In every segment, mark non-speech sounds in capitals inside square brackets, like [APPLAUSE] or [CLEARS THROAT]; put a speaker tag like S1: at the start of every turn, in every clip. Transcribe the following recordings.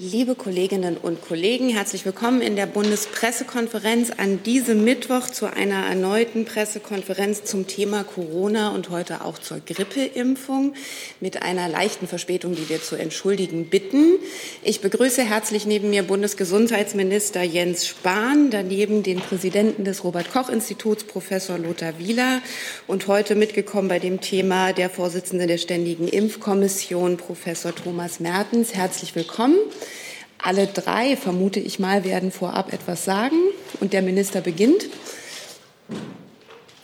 S1: Liebe Kolleginnen und Kollegen, herzlich willkommen in der Bundespressekonferenz an diesem Mittwoch zu einer erneuten Pressekonferenz zum Thema Corona und heute auch zur Grippeimpfung mit einer leichten Verspätung, die wir zu entschuldigen bitten. Ich begrüße herzlich neben mir Bundesgesundheitsminister Jens Spahn, daneben den Präsidenten des Robert Koch Instituts, Professor Lothar Wieler und heute mitgekommen bei dem Thema der Vorsitzende der Ständigen Impfkommission, Professor Thomas Mertens. Herzlich willkommen. Alle drei, vermute ich mal, werden vorab etwas sagen. Und der Minister beginnt.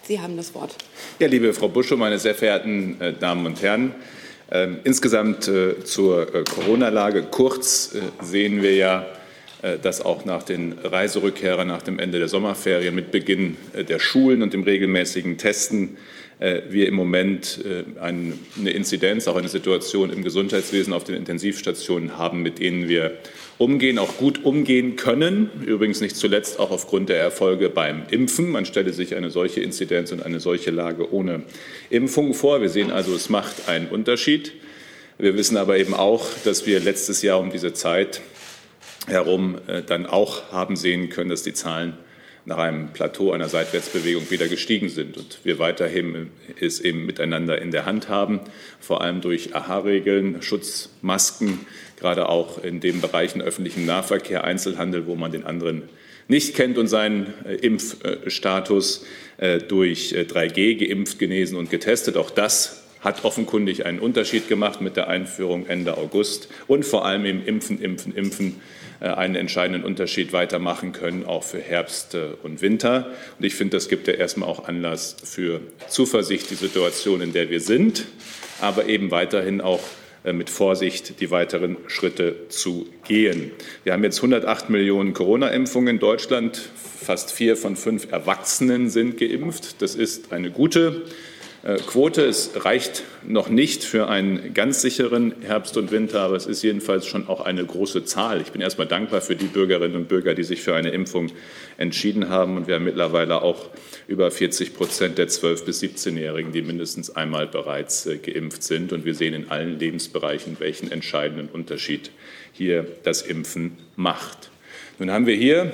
S1: Sie haben das Wort.
S2: Ja, liebe Frau Buschow, meine sehr verehrten äh, Damen und Herren. Äh, insgesamt äh, zur äh, Corona-Lage. Kurz äh, sehen wir ja, äh, dass auch nach den Reiserückkehrern nach dem Ende der Sommerferien mit Beginn der Schulen und dem regelmäßigen Testen wir im Moment eine Inzidenz, auch eine Situation im Gesundheitswesen auf den Intensivstationen haben, mit denen wir umgehen, auch gut umgehen können. Übrigens nicht zuletzt auch aufgrund der Erfolge beim Impfen. Man stelle sich eine solche Inzidenz und eine solche Lage ohne Impfung vor. Wir sehen also, es macht einen Unterschied. Wir wissen aber eben auch, dass wir letztes Jahr um diese Zeit herum äh, dann auch haben sehen können, dass die Zahlen nach einem Plateau einer Seitwärtsbewegung wieder gestiegen sind und wir weiterhin es eben miteinander in der Hand haben, vor allem durch AHA-Regeln, Schutzmasken, gerade auch in den Bereichen öffentlichen Nahverkehr, Einzelhandel, wo man den anderen nicht kennt und seinen äh, Impfstatus äh, durch 3G äh, geimpft, genesen und getestet. Auch das hat offenkundig einen Unterschied gemacht mit der Einführung Ende August und vor allem im Impfen, Impfen, Impfen einen entscheidenden Unterschied weitermachen können, auch für Herbst und Winter. Und ich finde, das gibt ja erstmal auch Anlass für Zuversicht, die Situation, in der wir sind, aber eben weiterhin auch mit Vorsicht die weiteren Schritte zu gehen. Wir haben jetzt 108 Millionen Corona-Impfungen in Deutschland. Fast vier von fünf Erwachsenen sind geimpft. Das ist eine gute äh, Quote. Es reicht noch nicht für einen ganz sicheren Herbst und Winter, aber es ist jedenfalls schon auch eine große Zahl. Ich bin erstmal dankbar für die Bürgerinnen und Bürger, die sich für eine Impfung entschieden haben. Und wir haben mittlerweile auch über 40 Prozent der 12- bis 17-Jährigen, die mindestens einmal bereits äh, geimpft sind. Und wir sehen in allen Lebensbereichen, welchen entscheidenden Unterschied hier das Impfen macht. Nun haben wir hier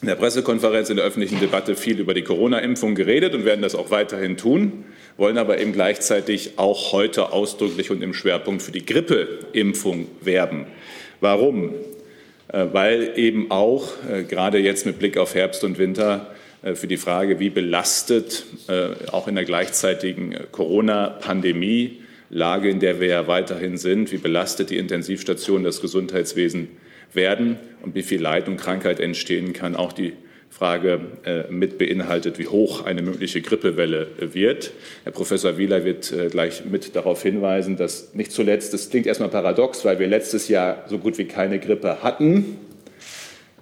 S2: in der Pressekonferenz, in der öffentlichen Debatte viel über die Corona-Impfung geredet und werden das auch weiterhin tun wollen aber eben gleichzeitig auch heute ausdrücklich und im Schwerpunkt für die Grippeimpfung werben. Warum? Äh, weil eben auch äh, gerade jetzt mit Blick auf Herbst und Winter äh, für die Frage, wie belastet auch in der gleichzeitigen Corona-Pandemie Lage, in der wir ja weiterhin sind, wie belastet die Intensivstationen das Gesundheitswesen werden und wie viel Leid und Krankheit entstehen kann, auch die Frage äh, mit beinhaltet, wie hoch eine mögliche Grippewelle äh, wird. Herr Professor Wieler wird äh, gleich mit darauf hinweisen, dass nicht zuletzt, das klingt erstmal paradox, weil wir letztes Jahr so gut wie keine Grippe hatten,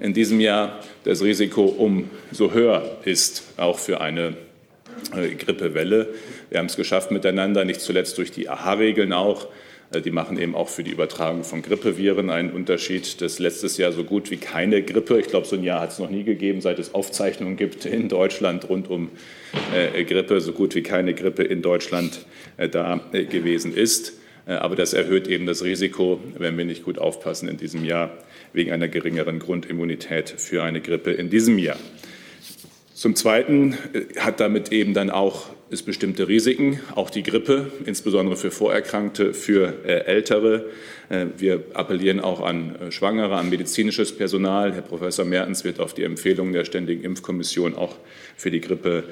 S2: in diesem Jahr das Risiko umso höher ist, auch für eine Grippewelle. Wir haben es geschafft miteinander, nicht zuletzt durch die AHA-Regeln auch, äh, die machen eben auch für die Übertragung von Grippeviren einen Unterschied. Das letztes Jahr so gut wie keine Grippe. Ich glaube, so ein Jahr hat es noch nie gegeben, seit es Aufzeichnungen gibt in Deutschland rund um äh, Grippe, so gut wie keine Grippe in Deutschland äh, da äh, gewesen ist. Äh, aber das erhöht eben das Risiko, wenn wir nicht gut aufpassen in diesem Jahr, wegen einer geringeren Grundimmunität für eine Grippe in diesem Jahr. Zum Zweiten äh, hat damit eben dann auch es bestimmte Risiken, auch die Grippe, insbesondere für Vorerkrankte, für äh, Ältere. Äh, wir appellieren auch an äh, Schwangere, an medizinisches Personal. Herr Professor Mertens wird auf die Empfehlungen der Ständigen Impfkommission auch für die Grippe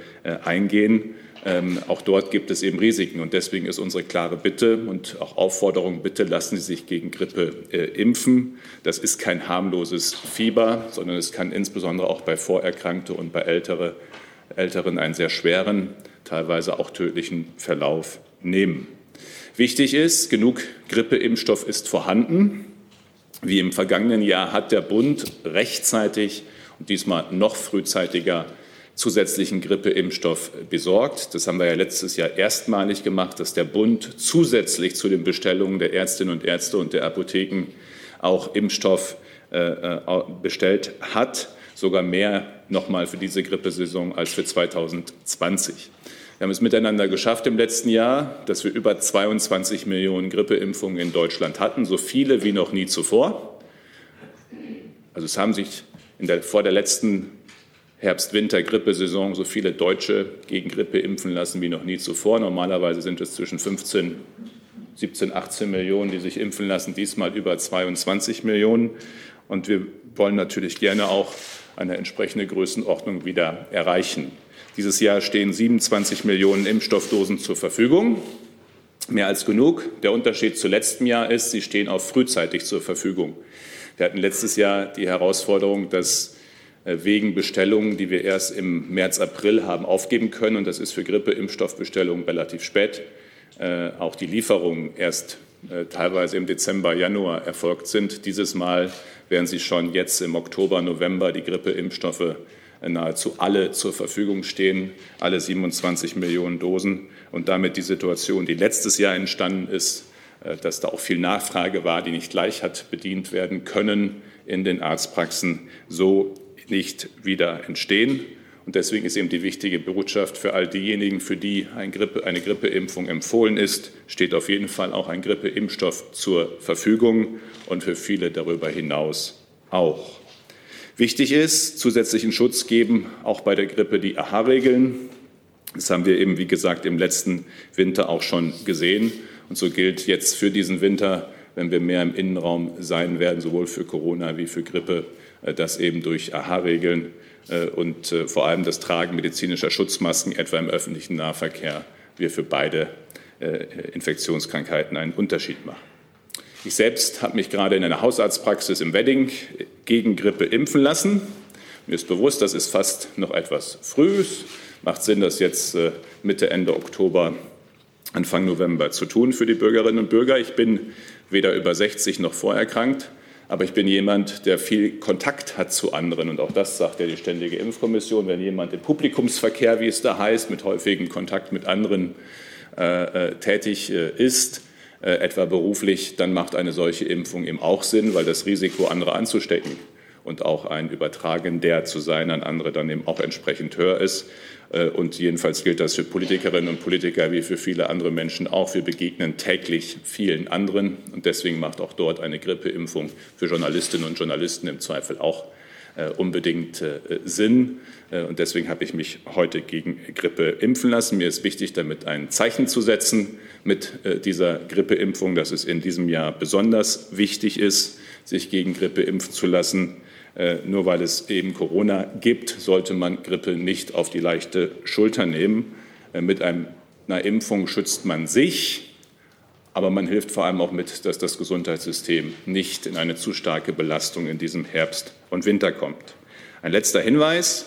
S2: eingehen. Ähm, auch dort gibt es eben Risiken. Und deswegen ist unsere klare Bitte und auch Aufforderung, bitte lassen Sie sich gegen Grippe impfen. Das ist kein harmloses Fieber, sondern es kann insbesondere auch bei Vorerkrankte und bei Ältere, Älteren einen sehr schweren, teilweise auch tödlichen Verlauf nehmen. Wichtig ist, genug Grippeimpfstoff ist vorhanden. Wie im vergangenen Jahr hat der Bund rechtzeitig und diesmal noch frühzeitiger zusätzlichen Grippeimpfstoff besorgt. Das haben wir ja letztes Jahr erstmalig gemacht, dass der Bund zusätzlich zu den Bestellungen der Ärztinnen und Ärzte und der Apotheken auch Impfstoff äh, äh bestellt hat, sogar mehr nochmal für diese Grippesaison als für 2020. Wir haben es miteinander geschafft im letzten Jahr, dass wir über 22 Millionen Grippeimpfungen in Deutschland hatten, so viele wie noch nie zuvor. Also es haben sich der, vor der letzten Herbst-Winter-Grippesaison so viele Deutsche gegen Grippe impfen lassen wie noch nie zuvor. Normalerweise sind es zwischen 15, 17, 18 Millionen, die sich impfen lassen, diesmal über 22 Millionen. Und wir wollen natürlich gerne auch eine entsprechende Größenordnung wieder erreichen. Dieses Jahr stehen 27 Millionen Impfstoffdosen zur Verfügung. Mehr als genug. Der Unterschied zu letztem Jahr ist, sie stehen auch frühzeitig zur Verfügung. Wir hatten letztes Jahr die Herausforderung, dass äh, wegen Bestellungen, die wir erst im März, April haben aufgeben können, und das ist für Grippeimpfstoffbestellungen relativ spät, äh, auch die Lieferungen erst äh, teilweise im Dezember, Januar erfolgt sind. Dieses Mal werden sie schon jetzt im Oktober, November die Grippeimpfstoffe nahezu alle zur Verfügung stehen, alle 27 Millionen Dosen und damit die Situation, die letztes Jahr entstanden ist, äh, dass da auch viel Nachfrage war, die nicht gleich hat bedient werden können in den Arztpraxen, so nicht wieder entstehen. Und deswegen ist eben die wichtige Botschaft für all diejenigen, für die eine, Grippe, eine Grippeimpfung empfohlen ist, steht auf jeden Fall auch ein Grippeimpfstoff zur Verfügung und für viele darüber hinaus auch. Wichtig ist, zusätzlichen Schutz geben auch bei der Grippe die AHA-Regeln. Das haben wir eben, wie gesagt, im letzten Winter auch schon gesehen. Und so gilt jetzt für diesen Winter, wenn wir mehr im Innenraum sein werden, sowohl für Corona wie für Grippe, äh, dass eben durch AHA-Regeln und äh, vor allem das Tragen medizinischer Schutzmasken, etwa im öffentlichen Nahverkehr, wir für beide Infektionskrankheiten einen Unterschied machen. Ich selbst habe mich gerade in einer Hausarztpraxis im Wedding gegen Grippe impfen lassen. Mir ist bewusst, das ist fast noch etwas früh. Es macht Sinn, das jetzt äh, Mitte, Ende Oktober, Anfang November zu tun für die Bürgerinnen und Bürger. Ich bin weder über 60 noch vorerkrankt, aber ich bin jemand, der viel Kontakt hat zu anderen. Und auch das sagt ja die Ständige Impfkommission. Wenn jemand im Publikumsverkehr, wie es da heißt, mit häufigem Kontakt mit anderen äh, äh tätig äh, ist, äh, etwa beruflich, dann macht eine solche Impfung eben auch Sinn, weil das Risiko, andere anzustecken und auch ein Übertragen der zu sein an andere dann eben auch entsprechend höher ist. Äh, und jedenfalls gilt das für Politikerinnen und Politiker wie für viele andere Menschen auch. Wir begegnen täglich vielen anderen. Und deswegen macht auch dort eine Grippeimpfung für Journalistinnen und Journalisten im Zweifel auch äh, unbedingt äh, Sinn. Und deswegen habe ich mich heute gegen Grippe impfen lassen. Mir ist wichtig, damit ein Zeichen zu setzen mit dieser Grippeimpfung, dass es in diesem Jahr besonders wichtig ist, sich gegen Grippe impfen zu lassen. Nur weil es eben Corona gibt, sollte man Grippe nicht auf die leichte Schulter nehmen. Mit einer Impfung schützt man sich, aber man hilft vor allem auch mit, dass das Gesundheitssystem nicht in eine zu starke Belastung in diesem Herbst und Winter kommt. Ein letzter Hinweis.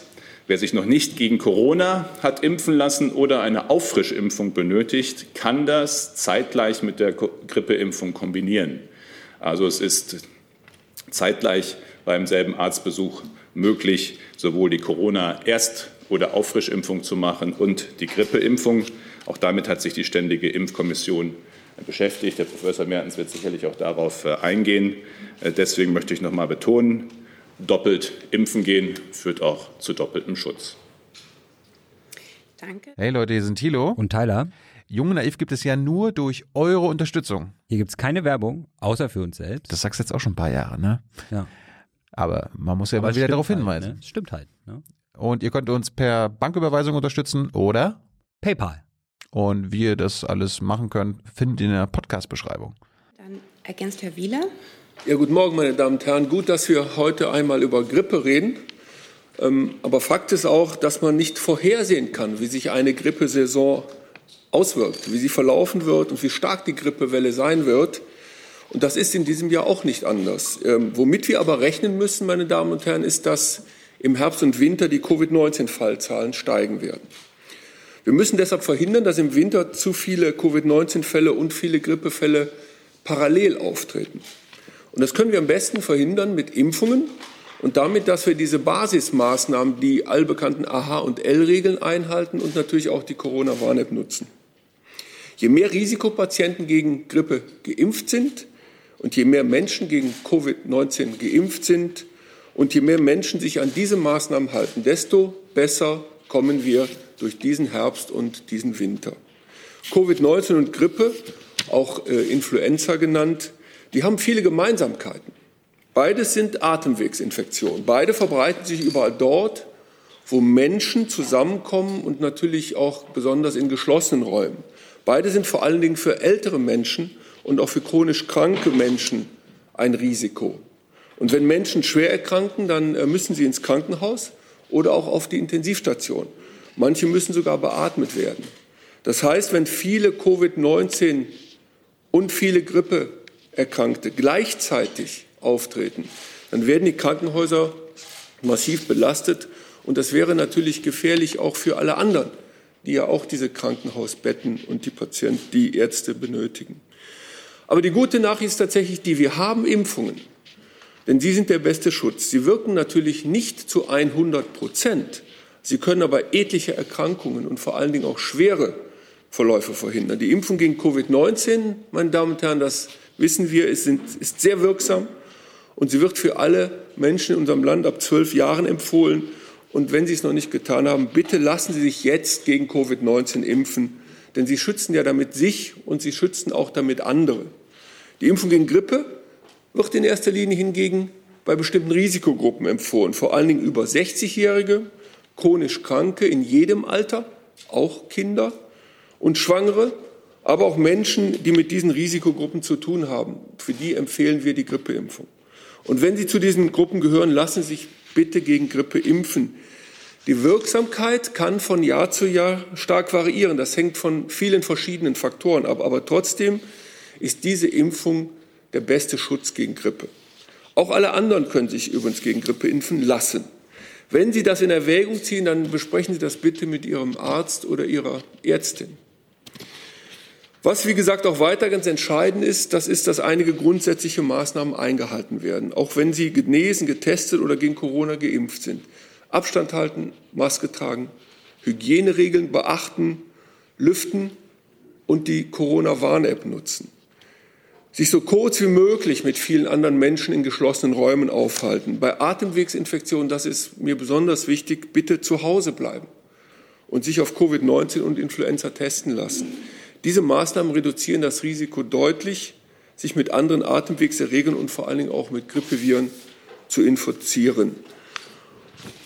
S2: Wer sich noch nicht gegen Corona hat impfen lassen oder eine Auffrischimpfung benötigt, kann das zeitgleich mit der Grippeimpfung kombinieren. Also es ist zeitgleich beim selben Arztbesuch möglich, sowohl die Corona-Erst- oder Auffrischimpfung zu machen und die Grippeimpfung. Auch damit hat sich die Ständige Impfkommission beschäftigt. Herr Professor Mertens wird sicherlich auch darauf äh, eingehen. Äh, deswegen möchte ich noch mal betonen, doppelt impfen gehen führt auch zu doppeltem Schutz.
S3: Danke. Hey Leute, hier sind Thilo
S4: und Tyler.
S3: Jung und Naiv gibt es ja nur durch eure Unterstützung.
S4: Hier gibt es keine Werbung, außer für uns selbst.
S3: Das sagst du jetzt auch schon ein paar Jahre, ne?
S4: Ja.
S3: Aber man muss ja Aber mal wieder darauf
S4: halt,
S3: hinweisen.
S4: Ne? Stimmt halt. Ne?
S3: Und ihr könnt uns per Banküberweisung unterstützen oder
S4: PayPal.
S3: Und wie ihr das alles machen könnt, findet ihr in der Podcast-Beschreibung.
S1: Dann ergänzt Herr Wieler.
S5: Ja, guten Morgen, meine Damen und Herren. Gut, dass wir heute einmal über Grippe reden. Ähm, aber Fakt ist auch, dass man nicht vorhersehen kann, wie sich eine Grippesaison auswirkt, wie sie verlaufen wird und wie stark die Grippewelle sein wird. Und das ist in diesem Jahr auch nicht anders. Ähm, womit wir aber rechnen müssen, meine Damen und Herren, ist, dass im Herbst und Winter die Covid-19-Fallzahlen steigen werden. Wir müssen deshalb verhindern, dass im Winter zu viele Covid-19-Fälle und viele Grippefälle parallel auftreten. Und das können wir am besten verhindern mit Impfungen und damit, dass wir diese Basismaßnahmen, die allbekannten AH- und L-Regeln einhalten und natürlich auch die Corona-Warn-App nutzen. Je mehr Risikopatienten gegen Grippe geimpft sind und je mehr Menschen gegen Covid-19 geimpft sind und je mehr Menschen sich an diese Maßnahmen halten, desto besser kommen wir durch diesen Herbst und diesen Winter. Covid-19 und Grippe, auch äh, Influenza genannt, die haben viele Gemeinsamkeiten. Beides sind Atemwegsinfektionen. Beide verbreiten sich überall dort, wo Menschen zusammenkommen und natürlich auch besonders in geschlossenen Räumen. Beide sind vor allen Dingen für ältere Menschen und auch für chronisch kranke Menschen ein Risiko. Und wenn Menschen schwer erkranken, dann äh, müssen sie ins Krankenhaus oder auch auf die Intensivstation. Manche müssen sogar beatmet werden. Das heißt, wenn viele Covid-19 und viele Grippeerkrankte gleichzeitig auftreten, dann werden die Krankenhäuser massiv belastet. Und das wäre natürlich gefährlich auch für alle anderen, die ja auch diese Krankenhausbetten und die Patienten, die Ärzte benötigen. Aber die gute Nachricht ist tatsächlich die, wir haben Impfungen. Denn sie sind der beste Schutz. Sie wirken natürlich nicht zu 100 Prozent. Sie können aber etliche Erkrankungen und vor allen Dingen auch schwere Verläufe verhindern. Die Impfung gegen Covid-19, meine Damen und Herren, das wissen wir, ist, ist sehr wirksam und sie wird für alle Menschen in unserem Land ab zwölf Jahren empfohlen. Und wenn Sie es noch nicht getan haben, bitte lassen Sie sich jetzt gegen Covid-19 impfen, denn Sie schützen ja damit sich und Sie schützen auch damit andere. Die Impfung gegen Grippe wird in erster Linie hingegen bei bestimmten Risikogruppen empfohlen, vor allen Dingen über 60-Jährige, chronisch Kranke in jedem Alter, auch Kinder und Schwangere, aber auch Menschen, die mit diesen Risikogruppen zu tun haben. Für die empfehlen wir die Grippeimpfung. Und wenn Sie zu diesen Gruppen gehören, lassen Sie sich bitte gegen Grippe impfen. Die Wirksamkeit kann von Jahr zu Jahr stark variieren. Das hängt von vielen verschiedenen Faktoren ab. Aber trotzdem ist diese Impfung der beste Schutz gegen Grippe. Auch alle anderen können sich übrigens gegen Grippe impfen lassen. Wenn Sie das in Erwägung ziehen, dann besprechen Sie das bitte mit Ihrem Arzt oder Ihrer Ärztin. Was, wie gesagt, auch weiter ganz entscheidend ist, das ist, dass einige grundsätzliche Maßnahmen eingehalten werden, auch wenn sie genesen, getestet oder gegen Corona geimpft sind. Abstand halten, Maske tragen, Hygieneregeln beachten, lüften und die Corona-Warn-App nutzen. Sich so kurz wie möglich mit vielen anderen Menschen in geschlossenen Räumen aufhalten. Bei Atemwegsinfektionen, das ist mir besonders wichtig, bitte zu Hause bleiben und sich auf Covid-19 und Influenza testen lassen. Diese Maßnahmen reduzieren das Risiko deutlich, sich mit anderen Atemwegserregern und vor allen Dingen auch mit Grippeviren zu infizieren.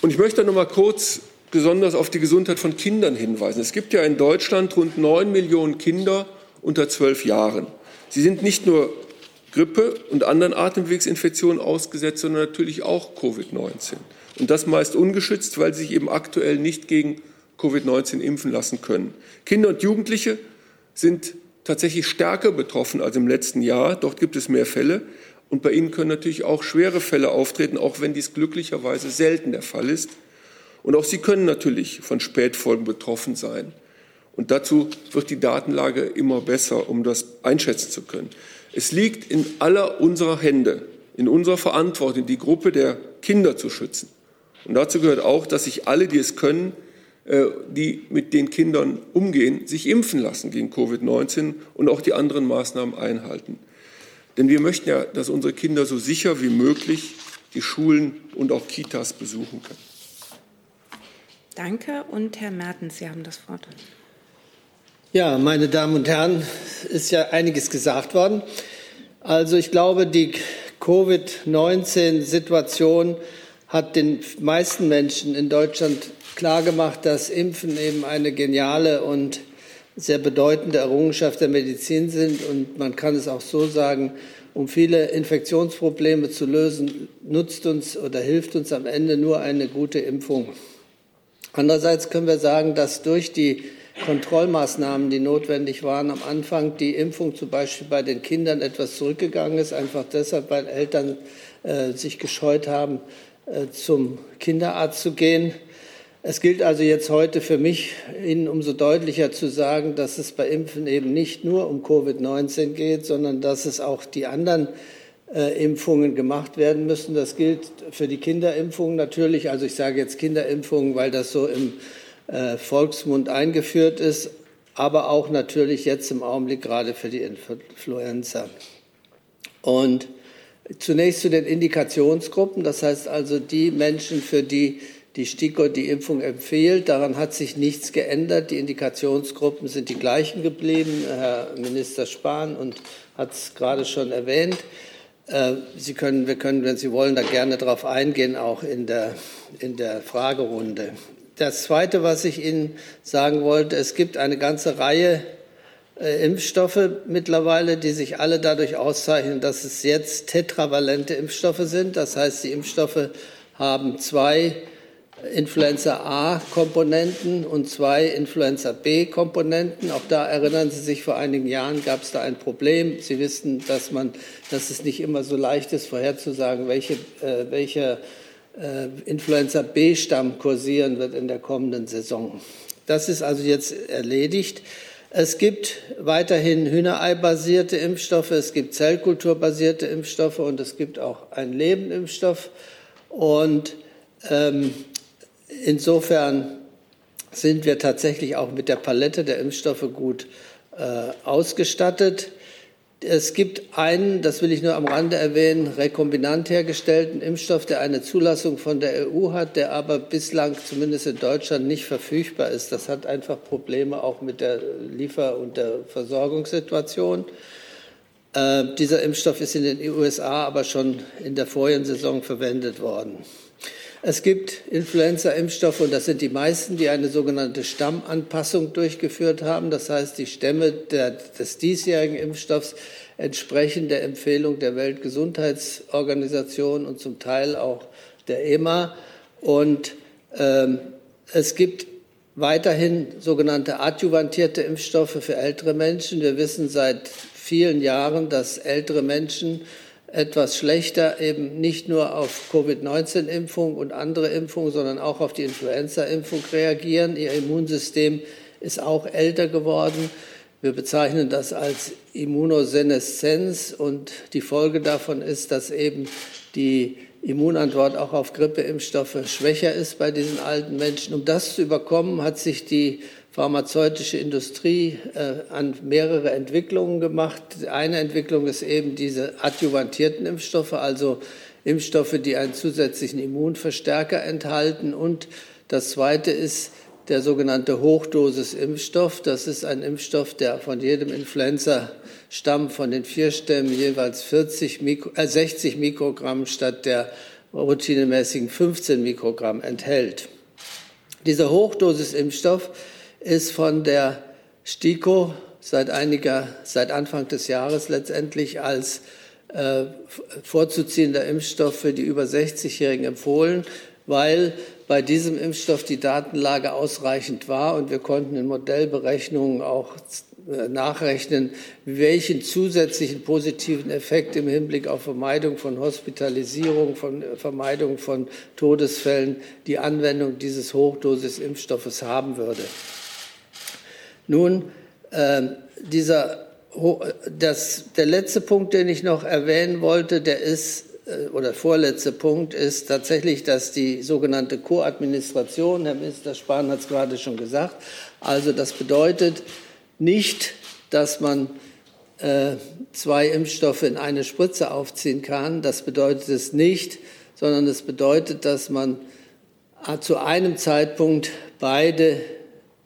S5: Und ich möchte noch mal kurz besonders auf die Gesundheit von Kindern hinweisen. Es gibt ja in Deutschland rund neun Millionen Kinder unter zwölf Jahren. Sie sind nicht nur Grippe und anderen Atemwegsinfektionen ausgesetzt, sondern natürlich auch Covid-19. Und das meist ungeschützt, weil sie sich eben aktuell nicht gegen Covid-19 impfen lassen können. Kinder und Jugendliche sind tatsächlich stärker betroffen als im letzten Jahr. Dort gibt es mehr Fälle. Und bei ihnen können natürlich auch schwere Fälle auftreten, auch wenn dies glücklicherweise selten der Fall ist. Und auch sie können natürlich von Spätfolgen betroffen sein. Und dazu wird die Datenlage immer besser, um das einschätzen zu können. Es liegt in aller unserer Hände, in unserer Verantwortung, die Gruppe der Kinder zu schützen. Und dazu gehört auch, dass sich alle, die es können, äh, die mit den Kindern umgehen, sich impfen lassen gegen Covid-19 und auch die anderen Maßnahmen einhalten. Denn wir möchten ja, dass unsere Kinder so sicher wie möglich die Schulen und auch Kitas besuchen können.
S1: Danke. Und Herr Mertens, Sie haben das Wort.
S6: Ja, meine Damen und Herren, ist ja einiges gesagt worden. Also ich glaube, die Covid-19-Situation hat den meisten Menschen in Deutschland klargemacht, dass Impfen eben eine geniale und sehr bedeutende Errungenschaft der Medizin sind. Und man kann es auch so sagen, um viele Infektionsprobleme zu lösen, nutzt uns oder hilft uns am Ende nur eine gute Impfung. Andererseits können wir sagen, dass durch die Kontrollmaßnahmen, die notwendig waren, am Anfang die Impfung zum Beispiel bei den Kindern etwas zurückgegangen ist, einfach deshalb, weil Eltern äh, sich gescheut haben, äh, zum Kinderarzt zu gehen. Es gilt also jetzt heute für mich, Ihnen umso deutlicher zu sagen, dass es bei Impfen eben nicht nur um Covid-19 geht, sondern dass es auch die anderen äh, Impfungen gemacht werden müssen. Das gilt für die Kinderimpfungen natürlich. Also ich sage jetzt Kinderimpfungen, weil das so im Volksmund eingeführt ist, aber auch natürlich jetzt im Augenblick gerade für die Influenza. Und zunächst zu den Indikationsgruppen, das heißt also die Menschen, für die die STIKO die Impfung empfiehlt. Daran hat sich nichts geändert. Die Indikationsgruppen sind die gleichen geblieben. Herr Minister Spahn und hat es gerade schon erwähnt. Äh, Sie können, wir können, wenn Sie wollen, da gerne darauf eingehen, auch in der, in der Fragerunde. Das Zweite, was ich Ihnen sagen wollte, es gibt eine ganze Reihe äh, Impfstoffe mittlerweile, die sich alle dadurch auszeichnen, dass es jetzt tetravalente Impfstoffe sind. Das heißt, die Impfstoffe haben zwei Influenza A-Komponenten und zwei Influenza B-Komponenten. Auch da erinnern Sie sich, vor einigen Jahren gab es da ein Problem. Sie wissen, dass, man, dass es nicht immer so leicht ist, vorherzusagen, welche, äh, welcher äh, Influenza B-Stamm kursieren wird in der kommenden Saison. Das ist also jetzt erledigt. Es gibt weiterhin Hühnerei-basierte Impfstoffe, es gibt Zellkulturbasierte Impfstoffe und es gibt auch einen Lebenimpfstoff. Und ähm, insofern sind wir tatsächlich auch mit der Palette der Impfstoffe gut äh, ausgestattet. Es gibt einen, das will ich nur am Rande erwähnen, rekombinant hergestellten Impfstoff, der eine Zulassung von der EU hat, der aber bislang zumindest in Deutschland nicht verfügbar ist. Das hat einfach Probleme auch mit der Liefer- und der Versorgungssituation. Äh, dieser Impfstoff ist in den USA aber schon in der vorigen verwendet worden. Es gibt Influenza-Impfstoffe, und das sind die meisten, die eine sogenannte Stammanpassung durchgeführt haben. Das heißt, die Stämme der, des diesjährigen Impfstoffs entsprechen der Empfehlung der Weltgesundheitsorganisation und zum Teil auch der EMA. Und ähm, es gibt weiterhin sogenannte adjuvantierte Impfstoffe für ältere Menschen. Wir wissen seit vielen Jahren, dass ältere Menschen etwas schlechter eben nicht nur auf Covid-19-Impfung und andere Impfungen, sondern auch auf die Influenza-Impfung reagieren. Ihr Immunsystem ist auch älter geworden. Wir bezeichnen das als Immunoseneszenz und die Folge davon ist, dass eben die Immunantwort auch auf Grippeimpfstoffe schwächer ist bei diesen alten Menschen. Um das zu überkommen, hat sich die pharmazeutische Industrie äh, an mehrere Entwicklungen gemacht. Eine Entwicklung ist eben diese adjuvantierten Impfstoffe, also Impfstoffe, die einen zusätzlichen Immunverstärker enthalten. Und das Zweite ist der sogenannte Hochdosisimpfstoff. Das ist ein Impfstoff, der von jedem Influenza-Stamm von den vier Stämmen jeweils 40 Mikro, äh 60 Mikrogramm statt der routinemäßigen 15 Mikrogramm enthält. Dieser Hochdosisimpfstoff ist von der STIKO seit einiger, seit Anfang des Jahres letztendlich als äh, vorzuziehender Impfstoff für die über 60-Jährigen empfohlen, weil bei diesem Impfstoff die Datenlage ausreichend war und wir konnten in Modellberechnungen auch äh, nachrechnen, welchen zusätzlichen positiven Effekt im Hinblick auf Vermeidung von Hospitalisierung, von äh, Vermeidung von Todesfällen die Anwendung dieses Hochdosisimpfstoffes haben würde. Nun, äh, dieser, das, der letzte Punkt, den ich noch erwähnen wollte, der ist, äh, oder vorletzte Punkt ist tatsächlich, dass die sogenannte Co-Administration, Herr Minister Spahn hat es gerade schon gesagt, also das bedeutet nicht, dass man äh, zwei Impfstoffe in eine Spritze aufziehen kann. Das bedeutet es nicht, sondern es bedeutet, dass man äh, zu einem Zeitpunkt beide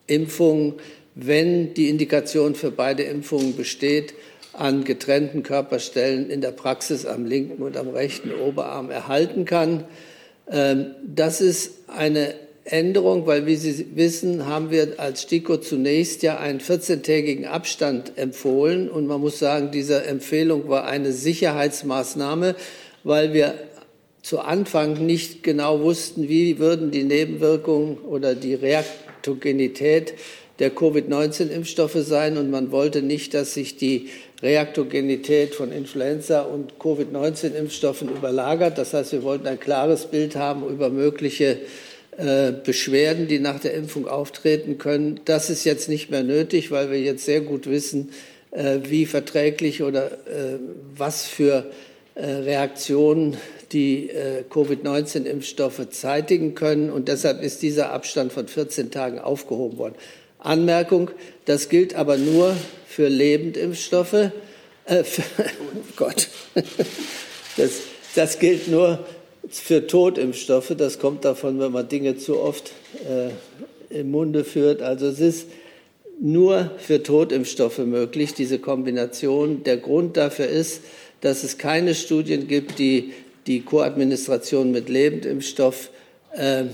S6: Impfungen wenn die Indikation für beide Impfungen besteht, an getrennten Körperstellen in der Praxis am linken und am rechten Oberarm erhalten kann. Ähm, das ist eine Änderung, weil, wie Sie wissen, haben wir als STIKO zunächst ja einen 14-tägigen Abstand empfohlen. Und man muss sagen, diese Empfehlung war eine Sicherheitsmaßnahme, weil wir zu Anfang nicht genau wussten, wie würden die Nebenwirkungen oder die Reaktogenität der Covid-19-Impfstoffe sein und man wollte nicht, dass sich die Reaktogenität von Influenza und Covid-19-Impfstoffen überlagert. Das heißt, wir wollten ein klares Bild haben über mögliche äh, Beschwerden, die nach der Impfung auftreten können. Das ist jetzt nicht mehr nötig, weil wir jetzt sehr gut wissen, äh, wie verträglich oder äh, was für äh, Reaktionen die äh, Covid-19-Impfstoffe zeitigen können. Und deshalb ist dieser Abstand von 14 Tagen aufgehoben worden. Anmerkung, das gilt aber nur für Lebendimpfstoffe. Äh, für, [LAUGHS] oh Gott, das, das gilt nur für Totimpfstoffe. Das kommt davon, wenn man Dinge zu oft äh, im Munde führt. Also es ist nur für Totimpfstoffe möglich, diese Kombination. Der Grund dafür ist, dass es keine Studien gibt, die die Koadministration mit Lebendimpfstoff äh,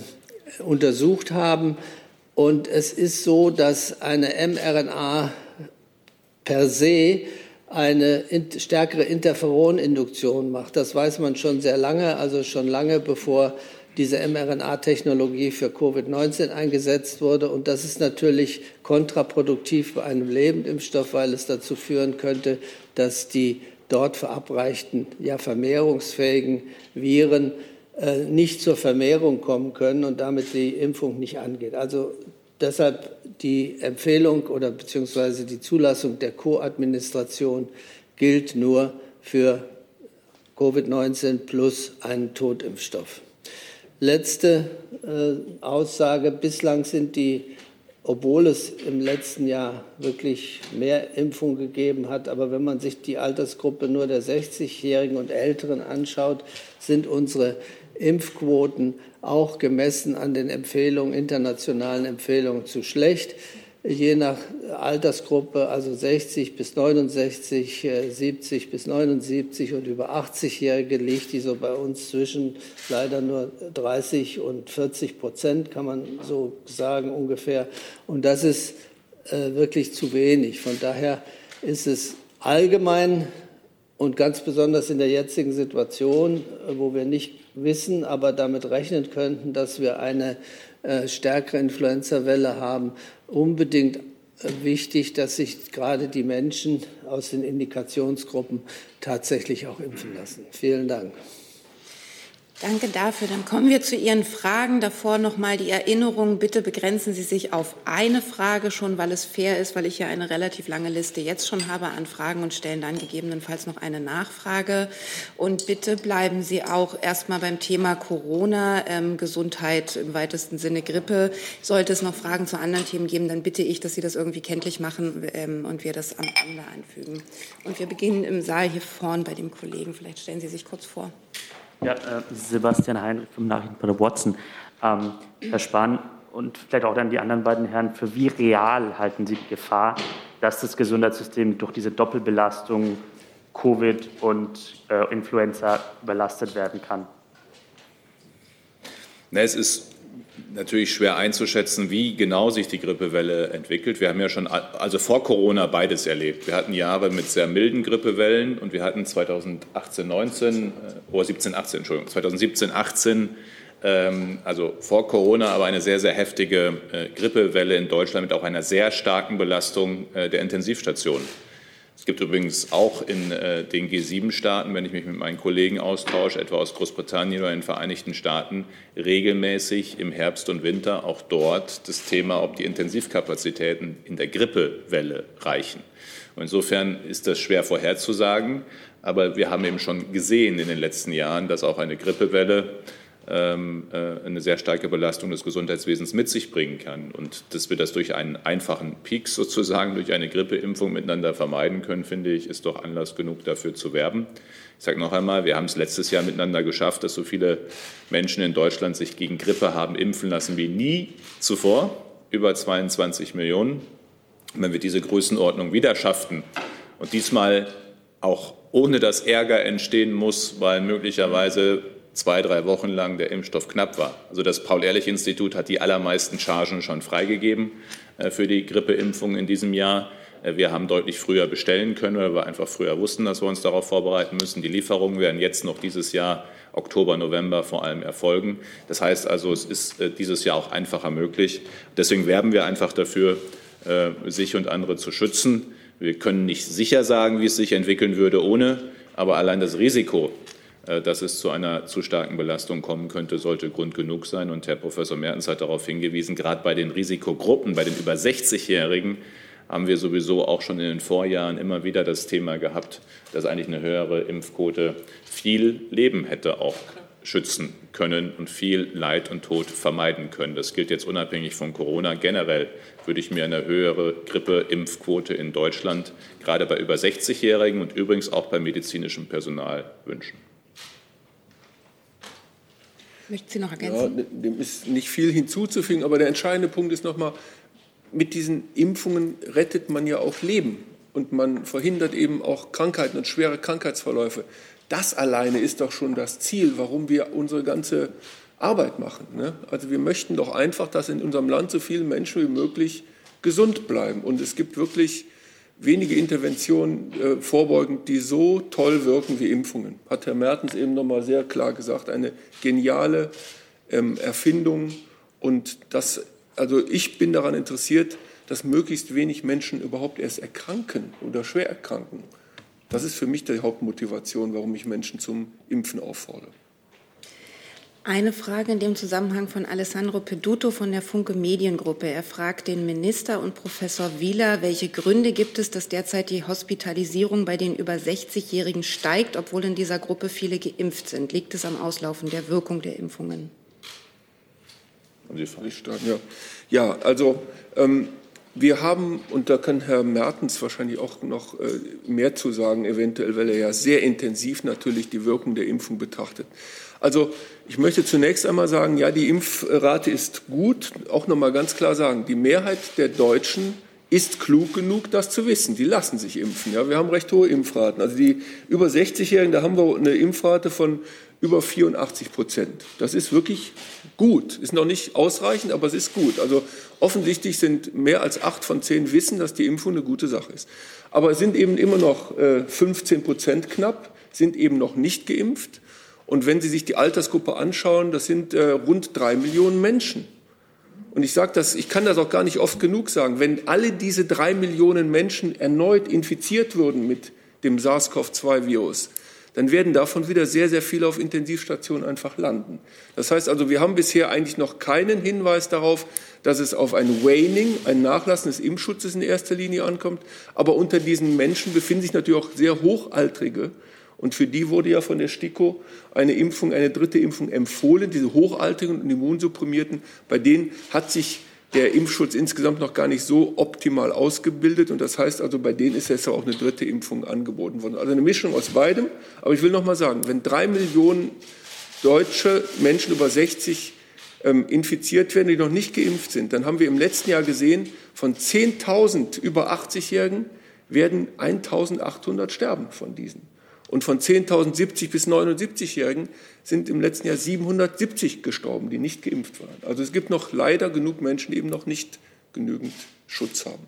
S6: untersucht haben. Und es ist so, dass eine mRNA per se eine stärkere Interferoninduktion macht. Das weiß man schon sehr lange, also schon lange bevor diese mRNA-Technologie für Covid-19 eingesetzt wurde. Und das ist natürlich kontraproduktiv bei einem Lebendimpfstoff, weil es dazu führen könnte, dass die dort verabreichten, ja vermehrungsfähigen Viren nicht zur Vermehrung kommen können und damit die Impfung nicht angeht. Also deshalb die Empfehlung oder beziehungsweise die Zulassung der Co-Administration gilt nur für Covid-19 plus einen Totimpfstoff. Letzte äh, Aussage. Bislang sind die, obwohl es im letzten Jahr wirklich mehr Impfungen gegeben hat, aber wenn man sich die Altersgruppe nur der 60-Jährigen und Älteren anschaut, sind unsere Impfquoten auch gemessen an den Empfehlungen, internationalen Empfehlungen zu schlecht je nach Altersgruppe, also 60 bis 69, 70 äh, bis 79 und über 80-Jährige liegt die so bei uns zwischen leider nur 30 und 40 Prozent, kann man so sagen ungefähr. Und das ist äh, wirklich zu wenig. Von daher ist es allgemein und ganz besonders in der jetzigen Situation, äh, wo wir nicht wissen, aber damit rechnen könnten, dass wir eine äh, stärkere Influenza-Welle haben, unbedingt äh, wichtig, dass sich gerade die Menschen aus den Indikationsgruppen tatsächlich auch impfen lassen. Vielen Dank.
S1: Danke dafür. Dann kommen wir zu Ihren Fragen. Davor noch mal die Erinnerung. Bitte begrenzen Sie sich auf eine Frage schon, weil es fair ist, weil ich ja eine relativ lange Liste jetzt schon habe an Fragen und stellen dann gegebenenfalls noch eine Nachfrage. Und bitte bleiben Sie auch erstmal beim Thema Corona, ähm, Gesundheit im weitesten Sinne Grippe. Sollte es noch Fragen zu anderen Themen geben, dann bitte ich, dass Sie das irgendwie kenntlich machen ähm, und wir das am Ende anfügen. Und wir beginnen im Saal hier vorn bei dem Kollegen. Vielleicht stellen Sie sich kurz vor.
S7: Ja, äh, Sebastian Heinrich vom Nachrichtenportal Watson. Ähm, Herr Spahn und vielleicht auch dann die anderen beiden Herren, für wie real halten Sie die Gefahr, dass das Gesundheitssystem durch diese Doppelbelastung Covid und äh, Influenza überlastet werden kann?
S2: Na, es ist natürlich schwer einzuschätzen, wie genau sich die Grippewelle entwickelt. Wir haben ja schon also vor Corona beides erlebt. Wir hatten Jahre mit sehr milden Grippewellen und wir hatten 2018, 19 äh, oder 17, 18, Entschuldigung, 2017, 18 ähm, also vor Corona, aber eine sehr, sehr heftige äh, Grippewelle in Deutschland mit auch einer sehr starken Belastung äh, der Intensivstationen. Es gibt übrigens auch in äh, den G7-Staaten, wenn ich mich mit meinen Kollegen austausche, etwa aus Großbritannien oder den Vereinigten Staaten, regelmäßig im Herbst und Winter auch dort das Thema, ob die Intensivkapazitäten in der Grippewelle reichen. Und insofern ist das schwer vorherzusagen, aber wir haben eben schon gesehen in den letzten Jahren, dass auch eine Grippewelle eine sehr starke Belastung des Gesundheitswesens mit sich bringen kann. Und dass wir das durch einen einfachen Peak sozusagen, durch eine Grippeimpfung miteinander vermeiden können, finde ich, ist doch Anlass genug dafür zu werben. Ich sage noch einmal, wir haben es letztes Jahr miteinander geschafft, dass so viele Menschen in Deutschland sich gegen Grippe haben impfen lassen wie nie zuvor, über 22 Millionen. wenn wir diese Größenordnung wieder schafften und diesmal auch ohne dass Ärger entstehen muss, weil möglicherweise zwei, drei Wochen lang der Impfstoff knapp war. Also das Paul-Ehrlich-Institut hat die allermeisten Chargen schon freigegeben äh, für die Grippeimpfung in diesem Jahr. Äh, wir haben deutlich früher bestellen können, weil wir einfach früher wussten, dass wir uns darauf vorbereiten müssen. Die Lieferungen werden jetzt noch dieses Jahr, Oktober, November vor allem erfolgen. Das heißt also, es ist äh, dieses Jahr auch einfacher möglich. Deswegen werben wir einfach dafür, sich und andere zu schützen. Wir können nicht sicher sagen, wie es sich entwickeln würde ohne, aber allein das Risiko, dass es zu einer zu starken Belastung kommen könnte, sollte Grund genug sein. Und Herr Professor Mertens hat darauf hingewiesen, gerade bei den Risikogruppen, bei den über 60-Jährigen, haben wir sowieso auch schon in den Vorjahren immer wieder das Thema gehabt, dass eigentlich eine höhere Impfquote viel Leben hätte auch schützen können und viel Leid und Tod vermeiden können. Das gilt jetzt unabhängig von Corona. Generell würde ich mir eine höhere Grippeimpfquote in Deutschland, gerade bei über 60-Jährigen und übrigens auch bei medizinischem Personal wünschen.
S1: Möchten Sie noch ergänzen?
S5: Ja, dem ist nicht viel hinzuzufügen, aber der entscheidende Punkt ist nochmal, mit diesen Impfungen rettet man ja auch Leben. und man verhindert eben auch Krankheiten und schwere Krankheitsverläufe. Das alleine ist doch schon das Ziel, warum wir unsere ganze Arbeit machen. Ne? Also wir möchten doch einfach, dass in unserem Land so viele Menschen wie möglich gesund bleiben. Und es gibt wirklich wenige Interventionen äh, vorbeugend, die so toll wirken wie Impfungen. Hat Herr Mertens eben nochmal sehr klar gesagt, eine geniale ähm, Erfindung. Und das, also ich bin daran interessiert, dass möglichst wenig Menschen überhaupt erst erkranken oder schwer erkranken. Das ist für mich die Hauptmotivation, warum ich Menschen zum Impfen auffordere.
S1: Eine Frage in dem Zusammenhang von Alessandro Peduto von der Funke Mediengruppe. Er fragt den Minister und Professor Wieler, welche Gründe gibt es, dass derzeit die Hospitalisierung bei den über 60-Jährigen steigt, obwohl in dieser Gruppe viele geimpft sind? Liegt es am Auslaufen der Wirkung der Impfungen?
S5: Ja, ja also ähm, wir haben, und da kann Herr Mertens wahrscheinlich auch noch äh, mehr zu sagen, eventuell, weil er ja sehr intensiv natürlich die Wirkung der Impfung betrachtet. Also ich möchte zunächst einmal sagen, ja, die Impfrate ist gut. Auch noch mal ganz klar sagen, die Mehrheit der Deutschen ist klug genug, das zu wissen. Die lassen sich impfen. Ja, wir haben recht hohe Impfraten. Also die über 60-Jährigen, da haben wir eine Impfrate von über 84 Prozent. Das ist wirklich gut. Ist noch nicht ausreichend, aber es ist gut. Also offensichtlich sind mehr als acht von zehn wissen, dass die Impfung eine gute Sache ist. Aber es sind eben immer noch 15 äh, Prozent knapp, sind eben noch nicht geimpft. Und wenn Sie sich die Altersgruppe anschauen, das sind äh, rund drei Millionen Menschen. Und ich sage das, ich kann das auch gar nicht oft genug sagen. Wenn alle diese drei Millionen Menschen erneut infiziert würden mit dem SARS-CoV-2-Virus, dann werden davon wieder sehr, sehr viele auf Intensivstationen einfach landen. Das heißt also, wir haben bisher eigentlich noch keinen Hinweis darauf, dass es auf ein Waning, ein Nachlassen des Impfschutzes in erster Linie ankommt. Aber unter diesen Menschen befinden sich natürlich auch sehr hochaltrige und für die wurde ja von der STIKO eine Impfung, eine dritte Impfung empfohlen, diese Hochaltrigen und Immunsupprimierten. Bei denen hat sich der Impfschutz insgesamt noch gar nicht so optimal ausgebildet. Und das heißt also, bei denen ist jetzt auch eine dritte Impfung angeboten worden. Also eine Mischung aus beidem. Aber ich will noch mal sagen, wenn drei Millionen deutsche Menschen über 60 ähm, infiziert werden, die noch nicht geimpft sind, dann haben wir im letzten Jahr gesehen, von 10.000 über 80-Jährigen werden 1.800 sterben von diesen. Und von 10.070 bis 79-Jährigen sind im letzten Jahr 770 gestorben, die nicht geimpft waren. Also es gibt noch leider genug Menschen, die eben noch nicht genügend Schutz haben.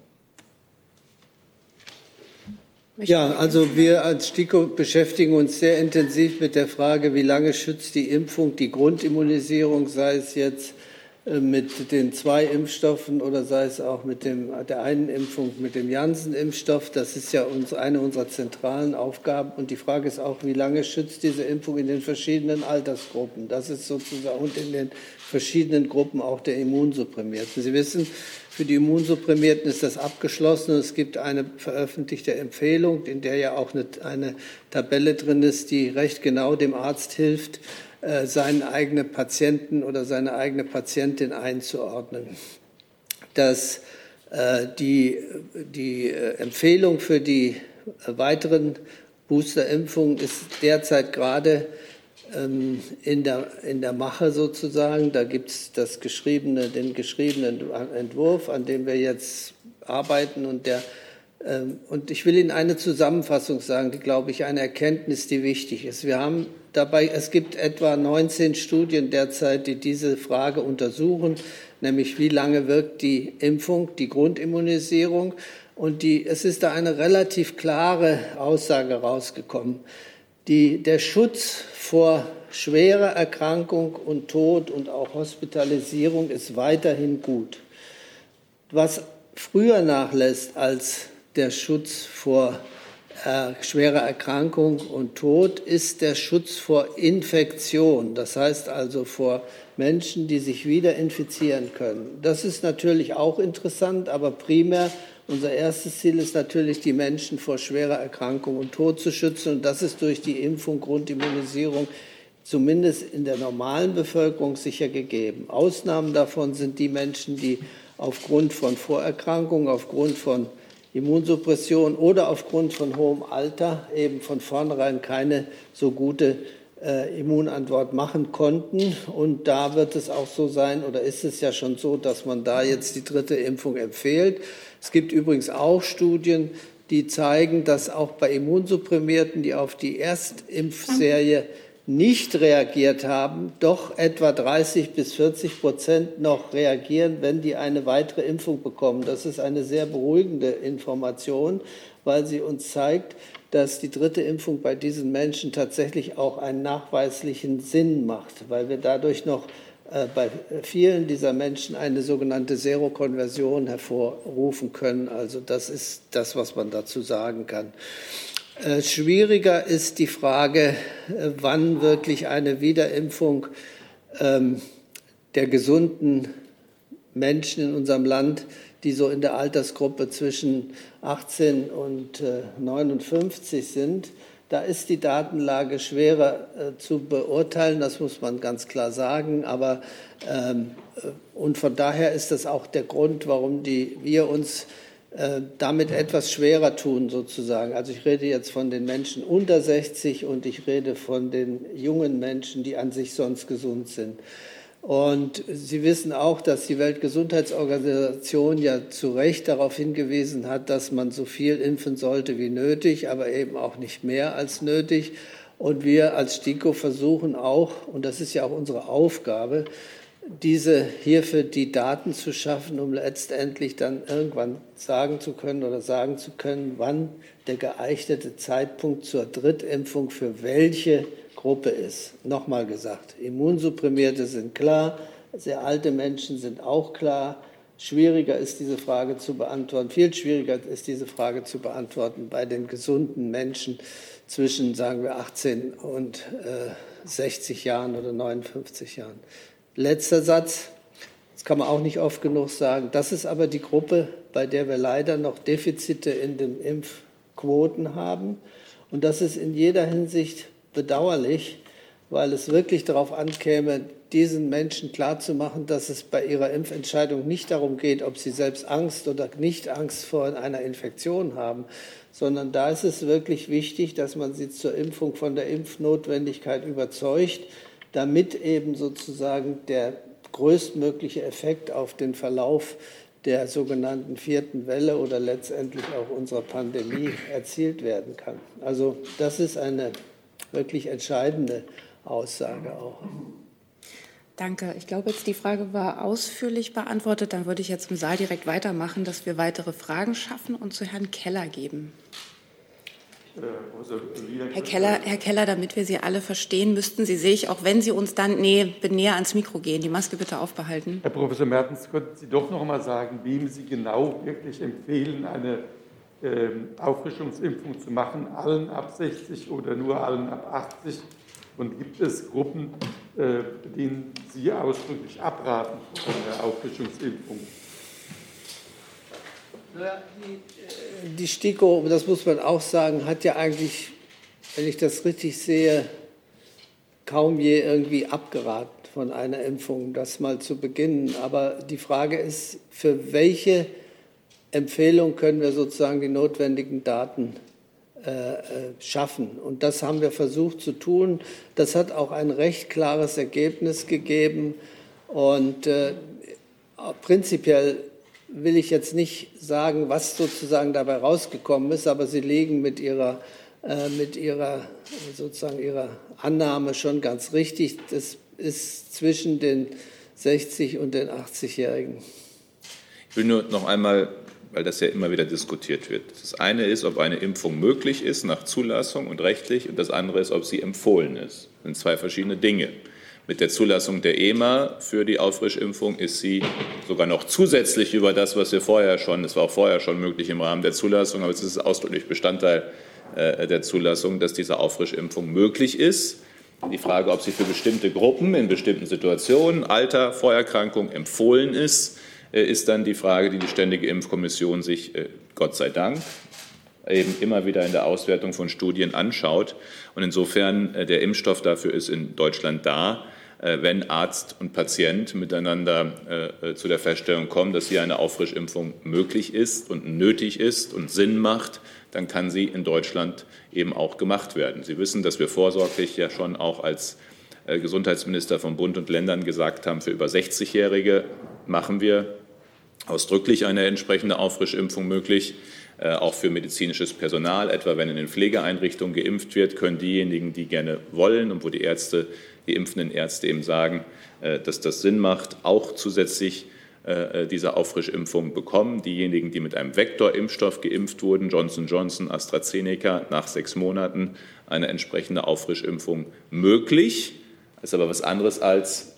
S6: Ja, also wir als STIKO beschäftigen uns sehr intensiv mit der Frage, wie lange schützt die Impfung, die Grundimmunisierung, sei es jetzt äh, mit den zwei Impfstoffen oder sei es auch mit dem, der einen Impfung mit dem Janssen-Impfstoff. Das ist ja uns, eine unserer zentralen Aufgaben. Und die Frage ist auch, wie lange schützt diese Impfung in den verschiedenen Altersgruppen? Das ist sozusagen und in den verschiedenen Gruppen auch der Immunsupprimierten. Sie wissen, für die Immunsupprimierten ist das abgeschlossen. Es gibt eine veröffentlichte Empfehlung, in der ja auch eine, eine Tabelle drin ist, die recht genau dem Arzt hilft, äh, seinen eigenen Patienten oder seine eigene Patientin einzuordnen. Dass äh, die, die äh, Empfehlung für die weiteren Boosterimpfungen ist derzeit gerade ähm, in der, in der Mache sozusagen. Da gibt es geschriebene, den geschriebenen Entwurf, an dem wir jetzt arbeiten und der ähm, und ich will Ihnen eine Zusammenfassung sagen, die, glaube ich, eine Erkenntnis, die wichtig ist. Wir haben dabei, es gibt etwa 19 Studien derzeit, die diese Frage untersuchen, nämlich wie lange wirkt die Impfung, die Grundimmunisierung. Und die, es ist da eine relativ klare Aussage rausgekommen. Die, der Schutz vor schwerer Erkrankung und Tod und auch Hospitalisierung ist weiterhin gut. Was früher nachlässt als der Schutz vor äh, schwerer Erkrankung und Tod ist der Schutz vor Infektion, das heißt also vor Menschen, die sich wieder infizieren können. Das ist natürlich auch interessant, aber primär unser erstes Ziel ist natürlich, die Menschen vor schwerer Erkrankung und Tod zu schützen. Und das ist durch die Impfung, Grundimmunisierung zumindest in der normalen Bevölkerung sicher gegeben. Ausnahmen davon sind die Menschen, die aufgrund von Vorerkrankungen, aufgrund von Immunsuppression oder aufgrund von hohem Alter eben von vornherein keine so gute äh, Immunantwort machen konnten. Und da wird es auch so sein, oder ist es ja schon so, dass man da jetzt die dritte Impfung empfiehlt. Es gibt übrigens auch Studien, die zeigen, dass auch bei Immunsupprimierten, die auf die Erstimpfserie nicht reagiert haben, doch etwa 30 bis 40 Prozent noch reagieren, wenn die eine weitere Impfung bekommen. Das ist eine sehr beruhigende Information, weil sie uns zeigt, dass die dritte Impfung bei diesen Menschen tatsächlich auch einen nachweislichen Sinn macht, weil wir dadurch noch äh, bei vielen dieser Menschen eine sogenannte Serokonversion hervorrufen können. Also das ist das, was man dazu sagen kann. Äh, schwieriger ist die Frage, äh, wann wirklich eine Wiederimpfung ähm, der gesunden Menschen in unserem Land, die so in der Altersgruppe zwischen 18 und 59 sind, da ist die Datenlage schwerer äh, zu beurteilen, das muss man ganz klar sagen. Aber ähm, und von daher ist das auch der Grund, warum die, wir uns äh, damit etwas schwerer tun, sozusagen. Also ich rede jetzt von den Menschen unter 60 und ich rede von den jungen Menschen, die an sich sonst gesund sind. Und Sie wissen auch, dass die Weltgesundheitsorganisation ja zu Recht darauf hingewiesen hat, dass man so viel impfen sollte wie nötig, aber eben auch nicht mehr als nötig. Und wir als STIKO versuchen auch, und das ist ja auch unsere Aufgabe, diese hierfür die Daten zu schaffen, um letztendlich dann irgendwann sagen zu können oder sagen zu können, wann der geeignete Zeitpunkt zur Drittimpfung für welche Gruppe ist. Nochmal gesagt, Immunsupprimierte sind klar, sehr alte Menschen sind auch klar. Schwieriger ist diese Frage zu beantworten, viel schwieriger ist diese Frage zu beantworten bei den gesunden Menschen zwischen, sagen wir, 18 und äh, 60 Jahren oder 59 Jahren. Letzter Satz, das kann man auch nicht oft genug sagen. Das ist aber die Gruppe, bei der wir leider noch Defizite in den Impfquoten haben. Und das ist in jeder Hinsicht bedauerlich, weil es wirklich darauf ankäme, diesen Menschen klarzumachen, dass es bei ihrer Impfentscheidung nicht darum geht, ob sie selbst Angst oder nicht Angst vor einer Infektion haben, sondern da ist es wirklich wichtig, dass man sie zur Impfung von der Impfnotwendigkeit überzeugt damit eben sozusagen der größtmögliche Effekt auf den Verlauf der sogenannten vierten Welle oder letztendlich auch unserer Pandemie erzielt werden kann. Also das ist eine wirklich entscheidende Aussage auch.
S1: Danke. Ich glaube, jetzt die Frage war ausführlich beantwortet. Dann würde ich jetzt im Saal direkt weitermachen, dass wir weitere Fragen schaffen und zu Herrn Keller geben. Herr Keller, Herr Keller, damit wir Sie alle verstehen, müssten Sie sich, auch wenn Sie uns dann nee, näher ans Mikro gehen, die Maske bitte aufbehalten.
S8: Herr Professor Mertens, könnten Sie doch noch einmal sagen, wem Sie genau wirklich empfehlen, eine äh, Auffrischungsimpfung zu machen, allen ab 60 oder nur allen ab 80? Und gibt es Gruppen, äh, denen Sie ausdrücklich abraten von der Auffrischungsimpfung?
S6: Die, STIKO, das muss man auch sagen, hat ja eigentlich, wenn ich das richtig sehe, kaum je irgendwie abgeraten von einer Impfung, das mal zu beginnen. Aber die Frage ist, für welche Empfehlung können wir sozusagen die notwendigen Daten äh, äh schaffen? Und das haben wir versucht zu tun. Das hat auch ein recht klares Ergebnis gegeben. Und äh, prinzipiell will ich jetzt nicht sagen, was sozusagen dabei rausgekommen ist, aber Sie liegen mit Ihrer, äh, mit Ihrer, sozusagen Ihrer Annahme schon ganz richtig. Das ist zwischen den 60 und den 80-Jährigen.
S2: Ich will nur noch einmal, weil das ja immer wieder diskutiert wird. Das eine ist, ob eine Impfung möglich ist nach Zulassung und rechtlich, und das andere ist, ob sie empfohlen ist. Das sind zwei verschiedene Dinge. Mit der Zulassung der EMA für die Auffrischimpfung ist sie sogar noch zusätzlich über das, was wir vorher schon, es war auch vorher schon möglich im Rahmen der Zulassung, aber es ist ausdrücklich Bestandteil äh, der Zulassung, dass diese Auffrischimpfung möglich ist. Die Frage, ob sie für bestimmte Gruppen in bestimmten Situationen, Alter, Vorerkrankung empfohlen ist, äh, ist dann die Frage, die die Ständige Impfkommission sich, äh, Gott sei Dank, eben immer wieder in der Auswertung von Studien anschaut. Und insofern der Impfstoff dafür ist in Deutschland da. Äh, wenn Arzt und Patient miteinander äh, äh, zu der Feststellung kommen, dass hier eine Auffrischimpfung möglich ist und nötig ist und Sinn macht, dann kann sie in Deutschland eben auch gemacht werden. Sie wissen, dass wir vorsorglich ja schon auch als Gesundheitsminister von Bund und Ländern gesagt haben, für über 60-Jährige machen wir ausdrücklich eine entsprechende Auffrischimpfung möglich. auch für medizinisches Personal, etwa wenn in den Pflegeeinrichtungen geimpft wird, können diejenigen, die gerne wollen und wo die Ärzte, die impfenden Ärzte eben sagen, äh, dass das Sinn macht, auch zusätzlich äh, diese Auffrischimpfung bekommen. Diejenigen, die mit einem Vektorimpfstoff geimpft wurden, Johnson Johnson, AstraZeneca, nach sechs Monaten eine entsprechende Auffrischimpfung möglich. Das ist aber was anderes als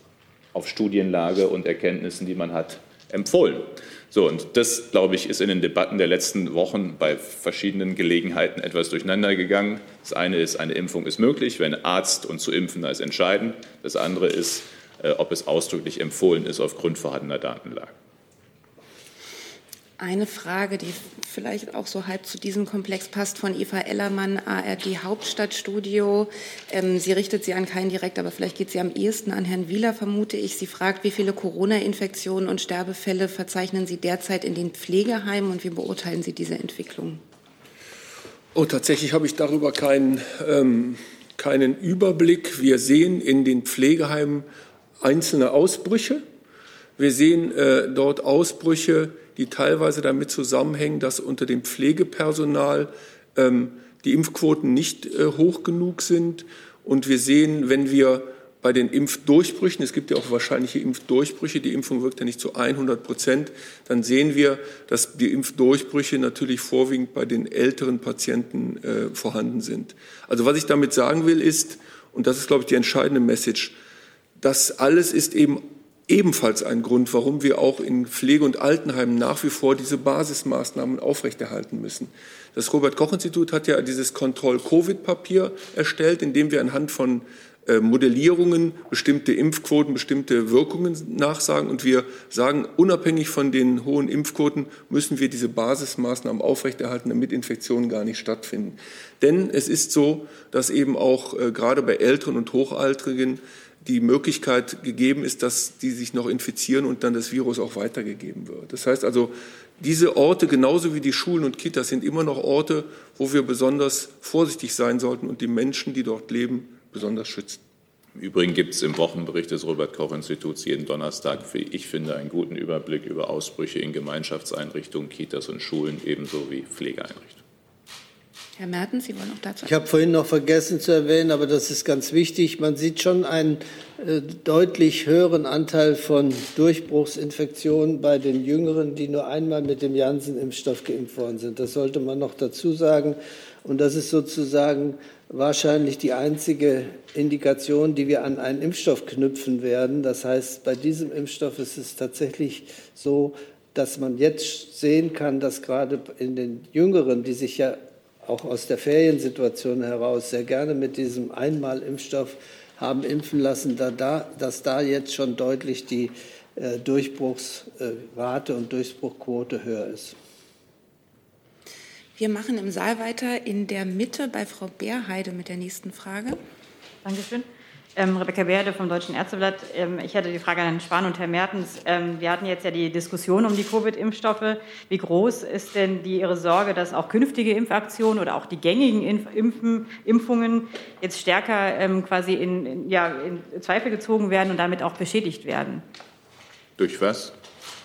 S2: auf Studienlage und Erkenntnissen, die man hat, empfohlen. So, und das, glaube ich, ist in den Debatten der letzten Wochen bei verschiedenen Gelegenheiten etwas durcheinander gegangen. Das eine ist, eine Impfung ist möglich, wenn Arzt und zu Impfender ist entscheidend. Das andere ist, äh, ob es ausdrücklich empfohlen ist aufgrund vorhandener Datenlage.
S1: Eine Frage, die vielleicht auch so halb zu diesem Komplex passt, von Eva Ellermann, ARD Hauptstadtstudio. Ähm, sie richtet sie an keinen direkt, aber vielleicht geht sie am ehesten an Herrn Wieler, vermute ich. Sie fragt, wie viele Corona-Infektionen und Sterbefälle verzeichnen Sie derzeit in den Pflegeheimen und wie beurteilen Sie diese Entwicklung?
S5: Oh, tatsächlich habe ich darüber keinen, ähm, keinen Überblick. Wir sehen in den Pflegeheimen einzelne Ausbrüche. Wir sehen äh, dort Ausbrüche, die teilweise damit zusammenhängen, dass unter dem Pflegepersonal ähm, die Impfquoten nicht äh, hoch genug sind. Und wir sehen, wenn wir bei den Impfdurchbrüchen, es gibt ja auch wahrscheinliche Impfdurchbrüche, die Impfung wirkt ja nicht zu 100 Prozent, dann sehen wir, dass die Impfdurchbrüche natürlich vorwiegend bei den älteren Patienten äh, vorhanden sind. Also was ich damit sagen will ist, und das ist, glaube ich, die entscheidende Message, das alles ist eben ebenfalls ein Grund, warum wir auch in Pflege- und Altenheimen nach wie vor diese Basismaßnahmen aufrechterhalten müssen. Das Robert-Koch-Institut hat ja dieses Kontroll-Covid-Papier erstellt, in dem wir anhand von äh, Modellierungen bestimmte Impfquoten, bestimmte Wirkungen nachsagen. Und wir sagen, unabhängig von den hohen Impfquoten müssen wir diese Basismaßnahmen aufrechterhalten, damit Infektionen gar nicht stattfinden. Denn es ist so, dass eben auch äh, gerade bei Älteren und Hochaltrigen die Möglichkeit gegeben ist, dass die sich noch infizieren und dann das Virus auch weitergegeben wird. Das heißt also, diese Orte, genauso wie die Schulen und Kitas, sind immer noch Orte, wo wir besonders vorsichtig sein sollten und die Menschen, die dort leben, besonders schützen.
S2: Im Übrigen gibt es im Wochenbericht des Robert-Koch-Instituts jeden Donnerstag, wie ich finde, einen guten Überblick über Ausbrüche in Gemeinschaftseinrichtungen, Kitas und Schulen, ebenso wie Pflegeeinrichtungen.
S1: Herr Mertens, Sie wollen auch dazu.
S6: Ich habe vorhin noch vergessen zu erwähnen, aber das ist ganz wichtig. Man sieht schon einen äh, deutlich höheren Anteil von Durchbruchsinfektionen bei den Jüngeren, die nur einmal mit dem Janssen-Impfstoff geimpft worden sind. Das sollte man noch dazu sagen. Und das ist sozusagen wahrscheinlich die einzige Indikation, die wir an einen Impfstoff knüpfen werden. Das heißt, bei diesem Impfstoff ist es tatsächlich so, dass man jetzt sehen kann, dass gerade in den Jüngeren, die sich ja auch aus der Feriensituation heraus sehr gerne mit diesem Einmalimpfstoff haben impfen lassen, da, da, dass da jetzt schon deutlich die äh, Durchbruchsrate und Durchbruchquote höher ist.
S1: Wir machen im Saal weiter in der Mitte bei Frau Beerheide mit der nächsten Frage.
S9: Dankeschön. Ähm, Rebecca Beerde vom Deutschen Ärzteblatt. Ähm, ich hätte die Frage an Herrn Spahn und Herrn Mertens. Ähm, wir hatten jetzt ja die Diskussion um die Covid-Impfstoffe. Wie groß ist denn die Ihre Sorge, dass auch künftige Impfaktionen oder auch die gängigen Impfen, Impfungen jetzt stärker ähm, quasi in, in, ja, in Zweifel gezogen werden und damit auch beschädigt werden?
S2: Durch was?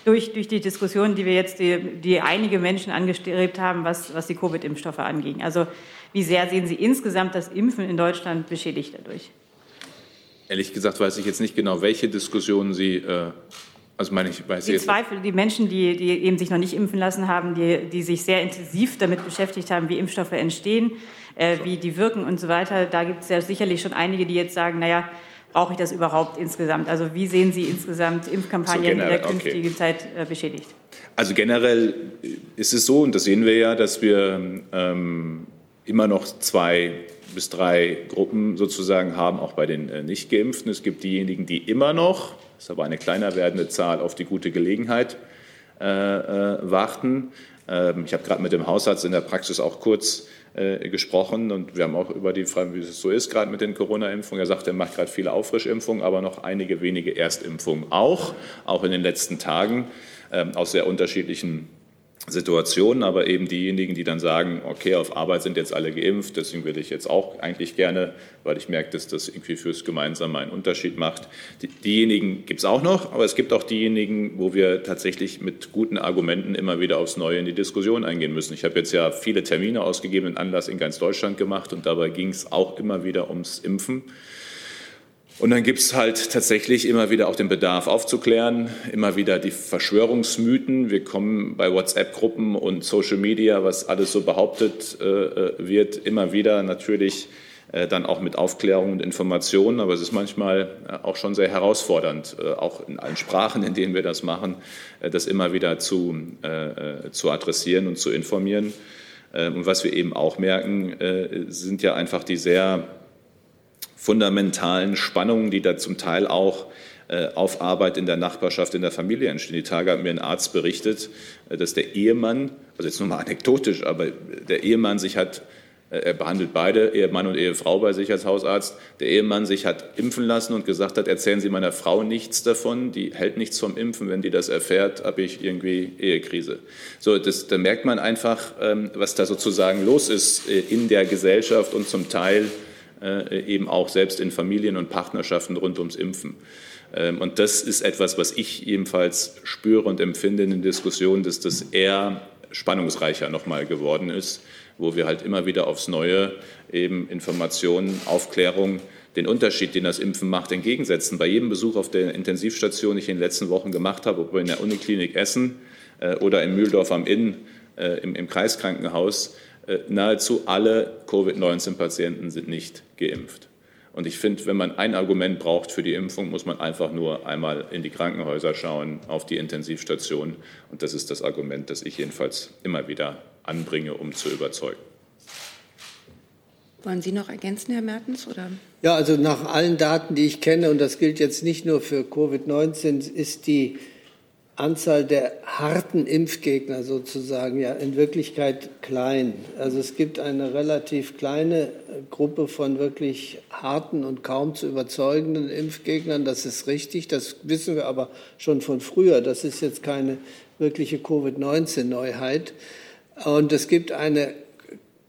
S9: Durch, durch die Diskussion, die wir jetzt, die, die einige Menschen angestrebt haben, was, was die Covid-Impfstoffe anging. Also wie sehr sehen Sie insgesamt das Impfen in Deutschland beschädigt dadurch?
S2: Ehrlich gesagt weiß ich jetzt nicht genau, welche Diskussionen Sie, äh, also meine ich, weiß
S9: die
S2: jetzt
S9: Zweifel, die Menschen, die, die eben sich noch nicht impfen lassen haben, die, die sich sehr intensiv damit beschäftigt haben, wie Impfstoffe entstehen, äh, wie die wirken und so weiter. Da gibt es ja sicherlich schon einige, die jetzt sagen, naja, brauche ich das überhaupt insgesamt? Also wie sehen Sie insgesamt Impfkampagnen so in der künftigen okay. Zeit äh, beschädigt?
S2: Also generell ist es so, und das sehen wir ja, dass wir ähm, immer noch zwei bis drei Gruppen sozusagen haben, auch bei den äh, Nicht-Geimpften. Es gibt diejenigen, die immer noch, das ist aber eine kleiner werdende Zahl, auf die gute Gelegenheit äh, äh, warten. Ähm, ich habe gerade mit dem Hausarzt in der Praxis auch kurz äh, gesprochen und wir haben auch über die Frage, wie es so ist, gerade mit den Corona-Impfungen. Er sagt, er macht gerade viele Auffrischimpfungen, aber noch einige wenige Erstimpfungen auch, auch in den letzten Tagen, ähm, aus sehr unterschiedlichen Situationen, aber eben diejenigen, die dann sagen, okay, auf Arbeit sind jetzt alle geimpft, deswegen will ich jetzt auch eigentlich gerne, weil ich merke, dass das irgendwie fürs Gemeinsame einen Unterschied macht. Die, diejenigen gibt es auch noch, aber es gibt auch diejenigen, wo wir tatsächlich mit guten Argumenten immer wieder aufs Neue in die Diskussion eingehen müssen. Ich habe jetzt ja viele Termine ausgegeben, einen Anlass in ganz Deutschland gemacht und dabei ging es auch immer wieder ums Impfen. Und dann gibt es halt tatsächlich immer wieder auch den Bedarf aufzuklären, immer wieder die Verschwörungsmythen. Wir kommen bei WhatsApp-Gruppen und Social Media, was alles so behauptet äh, äh, wird, immer wieder natürlich äh, dann auch mit Aufklärung und Informationen. Aber es ist manchmal äh, auch schon sehr herausfordernd, äh, auch in allen Sprachen, in denen wir das machen, äh, das immer wieder zu, zu adressieren und zu informieren. Und was wir eben auch merken, sind ja einfach die sehr fundamentalen Spannungen, die da zum Teil auch äh, auf Arbeit in der Nachbarschaft, in der Familie entstehen. Die Tage hat mir ein Arzt berichtet, äh, dass der Ehemann, also jetzt nur mal anekdotisch, aber der Ehemann sich hat, äh, er behandelt beide, Ehemann und Ehefrau bei sich als Hausarzt, der Ehemann sich hat impfen lassen und gesagt hat, erzählen Sie meiner Frau nichts davon, die hält nichts vom Impfen, wenn die das erfährt, habe ich irgendwie Ehekrise. So, das, da merkt man einfach, ähm, was da sozusagen los ist in der Gesellschaft und zum Teil eben auch selbst in Familien und Partnerschaften rund ums Impfen. Ähm, und das ist etwas, was ich ebenfalls spüre und empfinde in den Diskussionen, dass das eher spannungsreicher nochmal geworden ist, wo wir halt immer wieder aufs Neue eben Informationen, Aufklärung, den Unterschied, den das Impfen macht, entgegensetzen. Bei jedem Besuch auf der Intensivstation, die ich in den letzten Wochen gemacht habe, ob in der Uniklinik Essen äh, oder in Mühldorf am Inn äh, im, Kreiskrankenhaus, äh, nahezu alle Covid-19-Patienten sind nicht geimpft. Und ich finde, wenn man ein Argument braucht für die Impfung, muss man einfach nur einmal in die Krankenhäuser schauen, auf die Intensivstationen. Und das ist das Argument, das ich jedenfalls immer wieder anbringe, um zu überzeugen.
S1: Wollen Sie noch ergänzen, Herr Mertens? Oder?
S6: Ja, also nach allen Daten, die ich kenne, und das gilt jetzt nicht nur für Covid-19, ist die Anzahl der harten Impfgegner sozusagen ja in Wirklichkeit klein. Also es gibt eine relativ kleine Gruppe von wirklich harten und kaum zu überzeugenden Impfgegnern. Das ist richtig. Das wissen wir aber schon von früher. Das ist jetzt keine wirkliche Covid-19-Neuheit. Und es gibt eine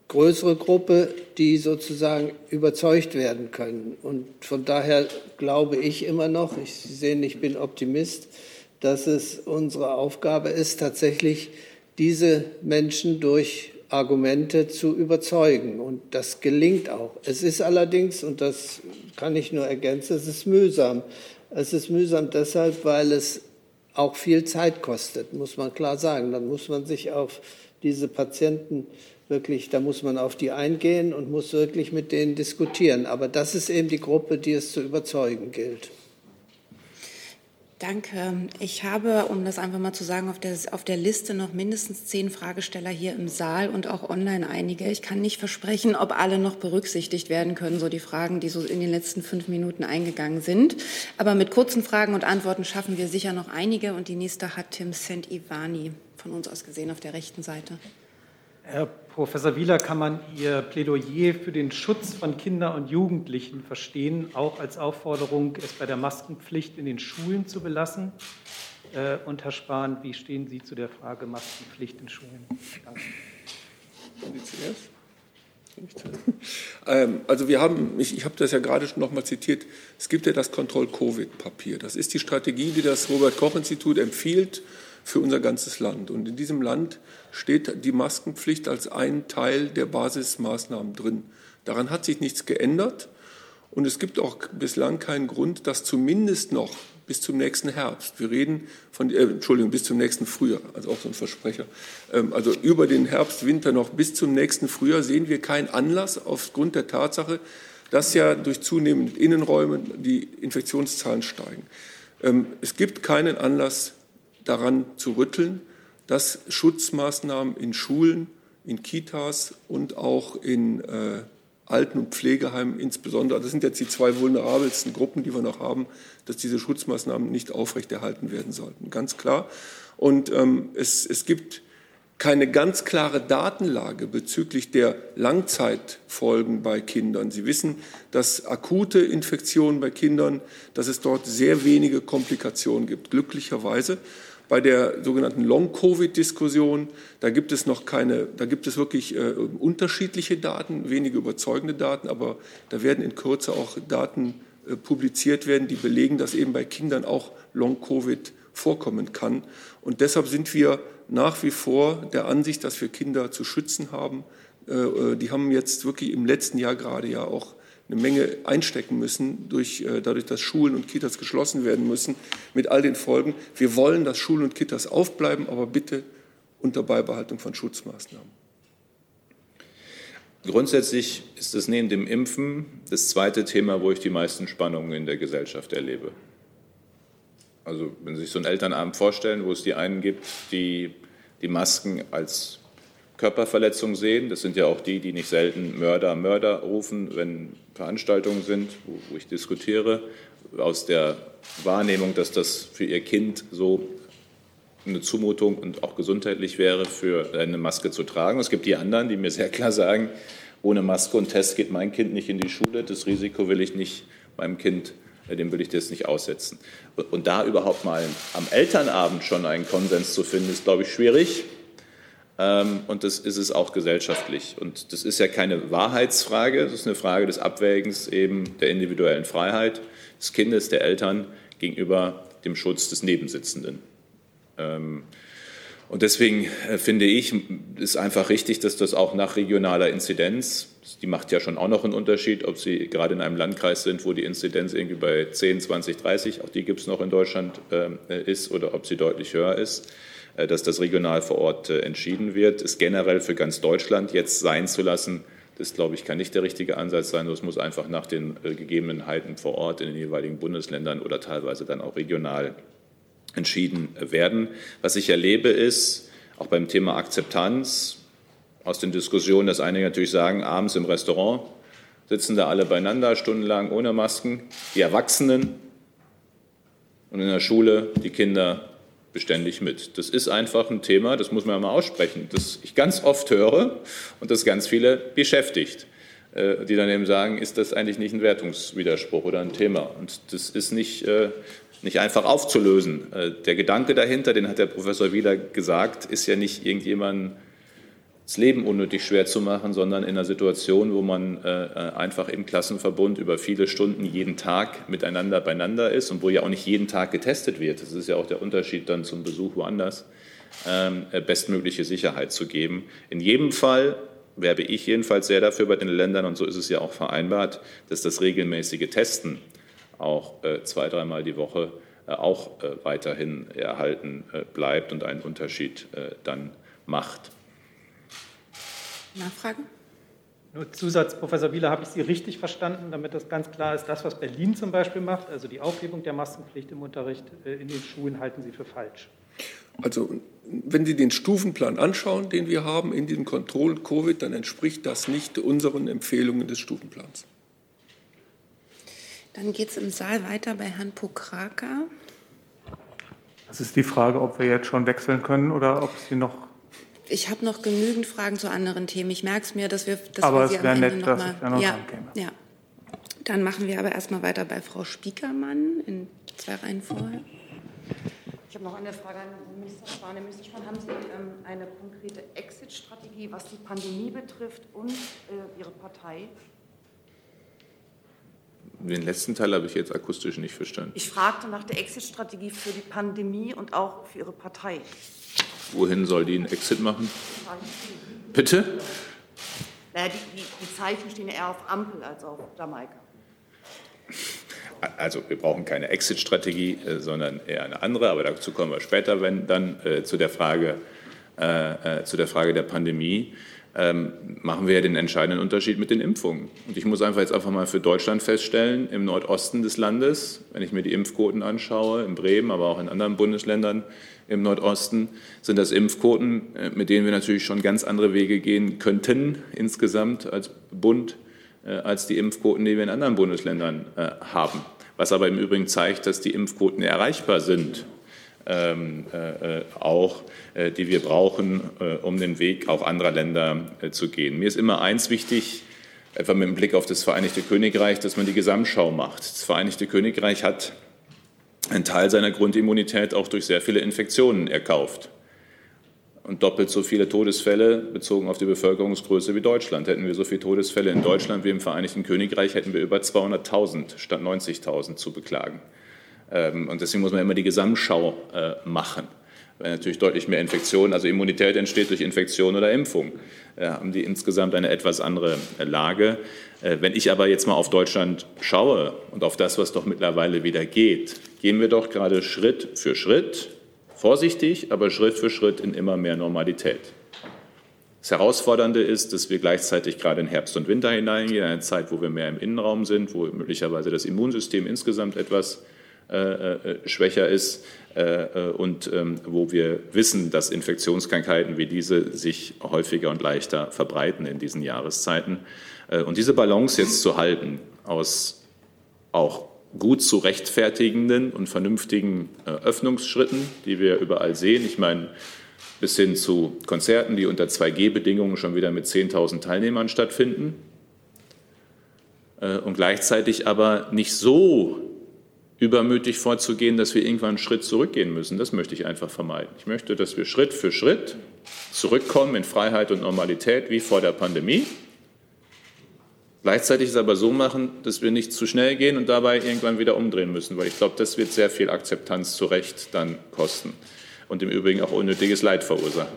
S6: größere Gruppe, die sozusagen überzeugt werden können. Und von daher glaube ich immer noch, ich sehen, ich bin Optimist, dass es unsere Aufgabe ist, tatsächlich diese Menschen durch Argumente zu überzeugen. Und das gelingt auch. Es ist allerdings, und das kann ich nur ergänzen, es ist mühsam. Es ist mühsam deshalb, weil es auch viel Zeit kostet, muss man klar sagen. Dann muss man sich auf diese Patienten wirklich, da muss man auf die eingehen und muss wirklich mit denen diskutieren. Aber das ist eben die Gruppe, die es zu überzeugen gilt.
S1: Danke. Ich habe, um das einfach mal zu sagen, auf der, auf der Liste noch mindestens zehn Fragesteller hier im Saal und auch online einige. Ich kann nicht versprechen, ob alle noch berücksichtigt werden können, so die Fragen, die so in den letzten fünf Minuten eingegangen sind. Aber mit kurzen Fragen und Antworten schaffen wir sicher noch einige. Und die nächste hat Tim St-Ivani von uns aus gesehen auf der rechten Seite.
S10: Herr Professor Wieler, kann man Ihr Plädoyer für den Schutz von Kindern und Jugendlichen verstehen, auch als Aufforderung, es bei der Maskenpflicht in den Schulen zu belassen? Äh, und Herr Spahn, wie stehen Sie zu der Frage Maskenpflicht in Schulen? Danke.
S5: Ähm, also wir haben, ich, ich habe das ja gerade schon noch mal zitiert, es gibt ja das Kontroll-Covid-Papier. Das ist die Strategie, die das Robert-Koch-Institut empfiehlt für unser ganzes Land. Und in diesem Land steht die Maskenpflicht als ein Teil der Basismaßnahmen drin. Daran hat sich nichts geändert. Und es gibt auch bislang keinen Grund, das zumindest noch bis zum nächsten Herbst, wir reden von, äh, Entschuldigung, bis zum nächsten Frühjahr, also auch so ein Versprecher, ähm, also über den Herbst, Winter noch bis zum nächsten Frühjahr sehen wir keinen Anlass aufgrund der Tatsache, dass ja durch zunehmende Innenräume die Infektionszahlen steigen. Ähm, es gibt keinen Anlass, daran zu rütteln, dass Schutzmaßnahmen in Schulen, in Kitas und auch in äh, Alten- und Pflegeheimen insbesondere, das sind jetzt die zwei vulnerabelsten Gruppen, die wir noch haben, dass diese Schutzmaßnahmen nicht aufrechterhalten werden sollten. Ganz klar. Und ähm, es, es gibt keine ganz klare Datenlage bezüglich der Langzeitfolgen bei Kindern. Sie wissen, dass akute Infektionen bei Kindern, dass es dort sehr wenige Komplikationen gibt, glücklicherweise. Bei der sogenannten Long-Covid-Diskussion, da gibt es noch keine, da gibt es wirklich äh, unterschiedliche Daten, wenige überzeugende Daten, aber da werden in Kürze auch Daten äh, publiziert werden, die belegen, dass eben bei Kindern auch Long-Covid vorkommen kann. Und deshalb sind wir nach wie vor der Ansicht, dass wir Kinder zu schützen haben. Äh, äh, die haben jetzt wirklich im letzten Jahr gerade ja auch eine Menge einstecken müssen, durch, äh, dadurch, dass Schulen und Kitas geschlossen werden müssen, mit all den Folgen. Wir wollen, dass Schulen und Kitas aufbleiben, aber bitte unter Beibehaltung von Schutzmaßnahmen.
S2: Grundsätzlich ist es neben dem Impfen das zweite Thema, wo ich die meisten Spannungen in der Gesellschaft erlebe. Also wenn Sie sich so einen Elternabend vorstellen, wo es die einen gibt, die die Masken als Körperverletzung sehen. Das sind ja auch die, die nicht selten Mörder, Mörder rufen, wenn Veranstaltungen sind, wo, wo ich diskutiere, aus der Wahrnehmung, dass das für ihr Kind so eine Zumutung und auch gesundheitlich wäre, für eine Maske zu tragen. Es gibt die anderen, die mir sehr klar sagen, ohne Maske und Test geht mein Kind nicht in die Schule. Das Risiko will ich nicht meinem Kind, äh, dem will ich das nicht aussetzen. Und da überhaupt mal am Elternabend schon einen Konsens zu finden, ist, glaube ich, schwierig. Ähm, und das ist es auch gesellschaftlich. Und das ist ja keine Wahrheitsfrage, das ist eine Frage des Abwägens eben der individuellen Freiheit des Kindes, der Eltern gegenüber dem Schutz des Nebensitzenden. Ähm, und deswegen äh, finde ich, ist einfach richtig, dass das auch nach regionaler Inzidenz, die macht ja schon auch noch einen Unterschied, ob Sie gerade in einem Landkreis sind, wo die Inzidenz irgendwie bei 10, 20, 30, auch die gibt es noch in Deutschland, äh, ist, oder ob sie deutlich höher ist dass das regional vor Ort äh, entschieden wird. Es generell für ganz Deutschland jetzt sein zu lassen, das, glaube ich, kann nicht der richtige Ansatz sein. Es muss einfach nach den äh, Gegebenheiten vor Ort in den jeweiligen Bundesländern oder teilweise dann auch regional entschieden werden. Was ich erlebe, ist, auch beim Thema Akzeptanz, aus den Diskussionen, dass einige natürlich sagen, abends im Restaurant sitzen da alle beieinander, stundenlang ohne Masken, die Erwachsenen und in der Schule die Kinder beständig mit. Das ist einfach ein Thema, das muss man mal aussprechen, das ich ganz oft höre und das ganz viele beschäftigt, äh, die dann eben sagen, ist das eigentlich nicht ein Wertungswiderspruch oder ein Thema? Und das ist nicht, äh, nicht einfach aufzulösen. Äh, der Gedanke dahinter, den hat der Professor Wieler gesagt, ist ja nicht irgendjemand das Leben unnötig schwer zu machen, sondern in einer Situation, wo man äh, äh, einfach im Klassenverbund über viele Stunden jeden Tag miteinander beieinander ist und wo ja auch nicht jeden Tag getestet wird. Das ist ja auch der Unterschied dann zum Besuch woanders, ähm, äh, bestmögliche Sicherheit zu geben. In jedem Fall werbe ich jedenfalls sehr dafür bei den Ländern, und so ist es ja auch vereinbart, dass das regelmäßige Testen auch äh, zwei, dreimal die Woche äh, auch äh, weiterhin erhalten bleibt und einen Unterschied dann macht.
S1: Nachfragen?
S10: Nur Zusatz, Professor Wieler, habe ich Sie richtig verstanden, damit das ganz klar ist, das, was Berlin zum Beispiel macht, also die Aufhebung der Maskenpflicht im Unterricht äh, in den Schulen, halten Sie für falsch?
S5: Also wenn Sie den Stufenplan anschauen, den wir haben in diesem Kontroll-Covid, dann entspricht das nicht unseren Empfehlungen des Stufenplans.
S1: Dann geht es im Saal weiter bei Herrn Pokraka.
S11: Das ist die Frage, ob wir jetzt schon wechseln können oder ob Sie noch
S1: ich habe noch genügend Fragen zu anderen Themen. Ich merke es mir, dass wir, dass
S11: aber
S1: wir
S11: Sie am Ende nochmal. Ja,
S1: ja, ja. Dann machen wir aber erstmal weiter bei Frau Spiekermann in zwei Reihen vorher.
S12: Ich habe noch eine Frage an Minister Spahn. Herr Minister Spahn, haben Sie ähm, eine konkrete Exit-Strategie, was die Pandemie betrifft und äh, Ihre Partei?
S2: Den letzten Teil habe ich jetzt akustisch nicht verstanden.
S12: Ich fragte nach der Exit-Strategie für die Pandemie und auch für Ihre Partei.
S2: Wohin soll die einen Exit machen? Bitte?
S12: Naja, die, die, die Zeichen stehen eher auf Ampel als auf Jamaika.
S2: Also wir brauchen keine Exit-Strategie, äh, sondern eher eine andere, aber dazu kommen wir später, wenn dann äh, zu der Frage, äh, äh, zu der Frage der Pandemie ähm, machen wir ja den entscheidenden Unterschied mit den Impfungen. Und ich muss einfach jetzt einfach mal für Deutschland feststellen, im Nordosten des Landes, wenn ich mir die Impfquoten anschaue, in Bremen, aber auch in anderen Bundesländern im Nordosten, sind das Impfquoten, äh, mit denen wir natürlich schon ganz andere Wege gehen könnten insgesamt als Bund, äh, als die Impfquoten, die wir in anderen Bundesländern äh, haben. Was aber im Übrigen zeigt, dass die Impfquoten erreichbar sind ähm, äh, auch, äh, die wir brauchen, äh, um den Weg auch anderer Länder äh, zu gehen. Mir ist immer eins wichtig, etwa mit dem Blick auf das Vereinigte Königreich, dass man die Gesamtschau macht. Das Vereinigte Königreich hat einen Teil seiner Grundimmunität auch durch sehr viele Infektionen erkauft. Und doppelt so viele Todesfälle bezogen auf die Bevölkerungsgröße wie Deutschland. Hätten wir so viele Todesfälle in Deutschland wie im Vereinigten Königreich, hätten wir über 200.000 statt 90.000 zu beklagen. Ähm, und deswegen muss man immer die Gesamtschau äh, machen. Weil natürlich deutlich mehr Infektionen, also Immunität entsteht durch Infektion oder Impfung, äh, haben die insgesamt eine etwas andere äh, Lage. Wenn ich aber jetzt mal auf Deutschland schaue und auf das, was doch mittlerweile wieder geht, gehen wir doch gerade Schritt für Schritt, vorsichtig, aber Schritt für Schritt in immer mehr Normalität. Das Herausfordernde ist, dass wir gleichzeitig gerade in Herbst und Winter hineingehen, eine Zeit, wo wir mehr im Innenraum sind, wo möglicherweise das Immunsystem insgesamt etwas schwächer ist äh, und ähm, wo wir wissen, dass Infektionskrankheiten wie diese sich häufiger und leichter verbreiten in diesen Jahreszeiten. Und diese Balance jetzt zu halten aus auch gut zu rechtfertigenden und vernünftigen äh, Öffnungsschritten, die wir überall sehen. Ich meine, bis hin zu Konzerten, die unter 2G-Bedingungen schon wieder mit 10.000 Teilnehmern stattfinden äh, und gleichzeitig aber nicht so übermütig vorzugehen, dass wir irgendwann einen Schritt zurückgehen müssen. Das möchte ich einfach vermeiden. Ich möchte, dass wir Schritt für Schritt zurückkommen in Freiheit und Normalität wie vor der Pandemie. Gleichzeitig es aber so machen, dass wir nicht zu schnell gehen und dabei irgendwann wieder umdrehen müssen, weil ich glaube, das wird sehr viel Akzeptanz zu Recht dann kosten und im Übrigen auch unnötiges Leid verursachen.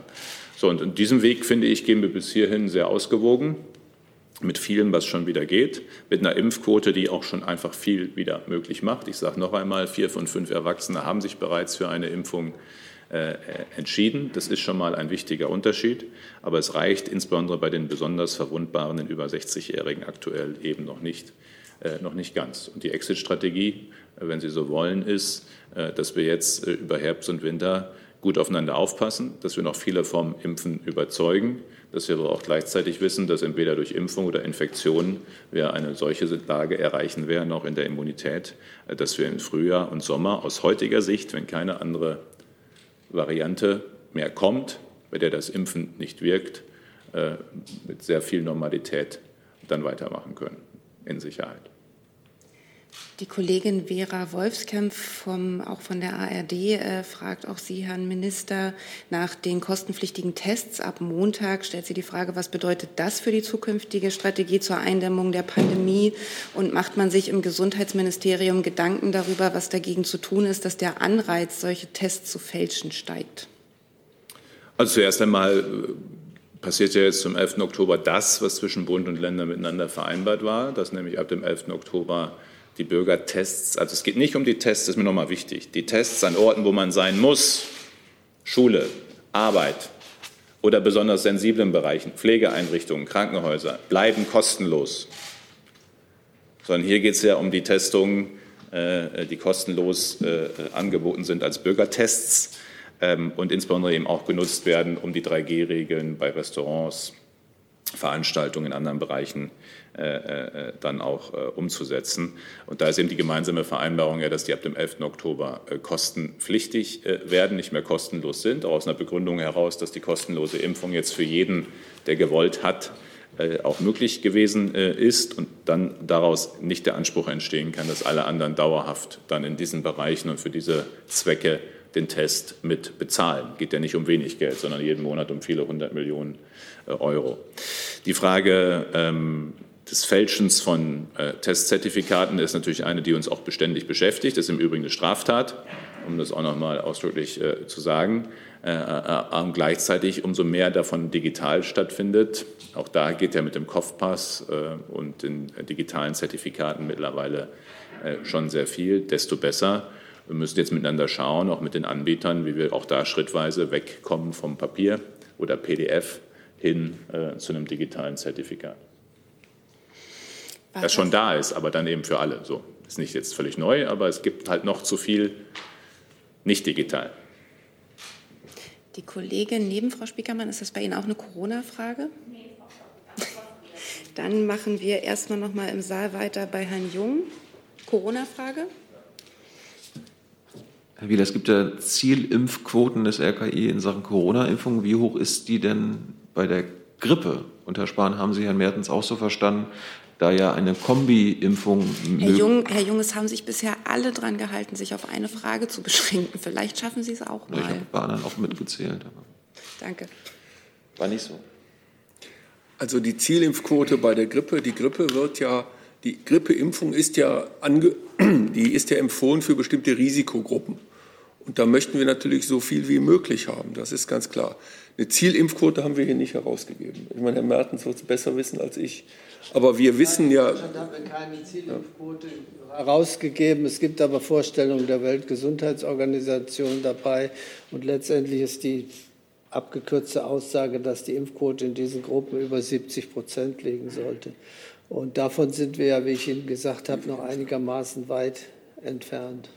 S2: So, und in diesem Weg, finde ich, gehen wir bis hierhin sehr ausgewogen, mit vielem, was schon wieder geht, mit einer Impfquote, die auch schon einfach viel wieder möglich macht. Ich sage noch einmal, vier von fünf Erwachsene haben sich bereits für eine Impfung äh, entschieden. Das ist schon mal ein wichtiger Unterschied, aber es reicht insbesondere bei den besonders verwundbaren, den über 60-Jährigen aktuell eben noch nicht, äh, noch nicht ganz. Und die Exit-Strategie, äh, wenn Sie so wollen, ist, dass wir jetzt über Herbst und Winter gut aufeinander aufpassen, dass wir noch viele vom Impfen überzeugen, dass wir aber auch gleichzeitig wissen, dass entweder durch Impfung oder Infektion wir eine solche Lage erreichen werden, auch in der Immunität, dass wir im Frühjahr und Sommer aus heutiger Sicht, wenn keine andere Variante mehr kommt, bei der das Impfen nicht wirkt, äh, mit sehr viel Normalität dann weitermachen können, in Sicherheit.
S1: Die Kollegin Vera Wolfskamp vom, auch von der ARD äh, fragt auch Sie, Herrn Minister, nach den kostenpflichtigen Tests ab Montag. Stellt sie die Frage, was bedeutet das für die zukünftige Strategie zur Eindämmung der Pandemie? Und macht man sich im Gesundheitsministerium Gedanken darüber, was dagegen zu tun ist, dass der Anreiz, solche Tests zu fälschen, steigt?
S2: Also zuerst einmal äh, passiert ja jetzt zum 11. Oktober das, was zwischen Bund und Ländern miteinander vereinbart war, dass nämlich ab dem 11. Oktober die Bürgertests, also es geht nicht um die Tests, das ist mir nochmal wichtig, die Tests an Orten, wo man sein muss, Schule, Arbeit oder besonders sensiblen Bereichen, Pflegeeinrichtungen, Krankenhäuser, bleiben kostenlos. Sondern hier geht es ja um die Testungen, äh, die kostenlos äh, angeboten sind als Bürgertests ähm, und insbesondere eben auch genutzt werden, um die 3G-Regeln bei Restaurants, Veranstaltungen in anderen Bereichen dann auch äh, umzusetzen. Und da ist eben die gemeinsame Vereinbarung ja, dass die ab dem 11. Oktober kostenpflichtig werden, nicht mehr kostenlos sind, auch aus einer Begründung heraus, dass die kostenlose Impfung jetzt für jeden, der gewollt hat, auch möglich gewesen ist und dann daraus nicht der Anspruch entstehen kann, dass alle anderen dauerhaft dann in diesen Bereichen und für diese Zwecke den Test mit bezahlen. Geht ja nicht um wenig Geld, sondern jeden Monat um viele hundert Millionen Euro. Die Frage ähm, des Fälschens von äh, Testzertifikaten ist natürlich eine, die uns auch beständig beschäftigt. Das ist im Übrigen eine Straftat, um das auch noch mal ausdrücklich äh, zu sagen. Äh, äh gleichzeitig umso mehr davon digital stattfindet. Auch da geht ja mit dem Kopfpass äh, und den digitalen Zertifikaten mittlerweile äh, schon sehr viel, desto besser. Wir müssen jetzt miteinander schauen, auch mit den Anbietern, wie wir auch da schrittweise wegkommen vom Papier oder PDF hin zu einem digitalen Zertifikat das schon da ist, aber dann eben für alle. So ist nicht jetzt völlig neu, aber es gibt halt noch zu viel nicht digital.
S1: Die Kollegin neben Frau Spiekermann, ist das bei Ihnen auch eine Corona-Frage? Nee, [LAUGHS] Dann machen wir erstmal noch mal im Saal weiter bei Herrn Jung. Corona-Frage?
S3: Herr Wieler, es gibt ja Zielimpfquoten des RKI in Sachen Corona-Impfung. Wie hoch ist die denn bei der Grippe? Und Herr Spahn, haben Sie Herrn Mertens auch so verstanden, da ja eine Kombi-Impfung
S1: Herr Jung, Herr Jung, es haben sich bisher alle dran gehalten, sich auf eine Frage zu beschränken. Vielleicht schaffen Sie es auch mal.
S3: Ich habe bei anderen auch mitgezählt.
S1: Danke.
S3: War nicht so.
S5: Also die Zielimpfquote bei der Grippe, die Grippe wird ja, die Grippeimpfung ist ja, ange, [CLEARS THROAT] die ist ja empfohlen für bestimmte Risikogruppen. Und da möchten wir natürlich so viel wie möglich haben, das ist ganz klar. Eine Zielimpfquote haben wir hier nicht herausgegeben. Ich meine, Herr Mertens wird es besser wissen als ich. Aber wir wissen ja.
S6: In Deutschland haben wir keine Zielimpfquote herausgegeben. Es gibt aber Vorstellungen der Weltgesundheitsorganisation dabei. Und letztendlich ist die abgekürzte Aussage, dass die Impfquote in diesen Gruppen über 70 Prozent liegen sollte. Und davon sind wir ja, wie ich Ihnen gesagt habe, noch einigermaßen weit entfernt.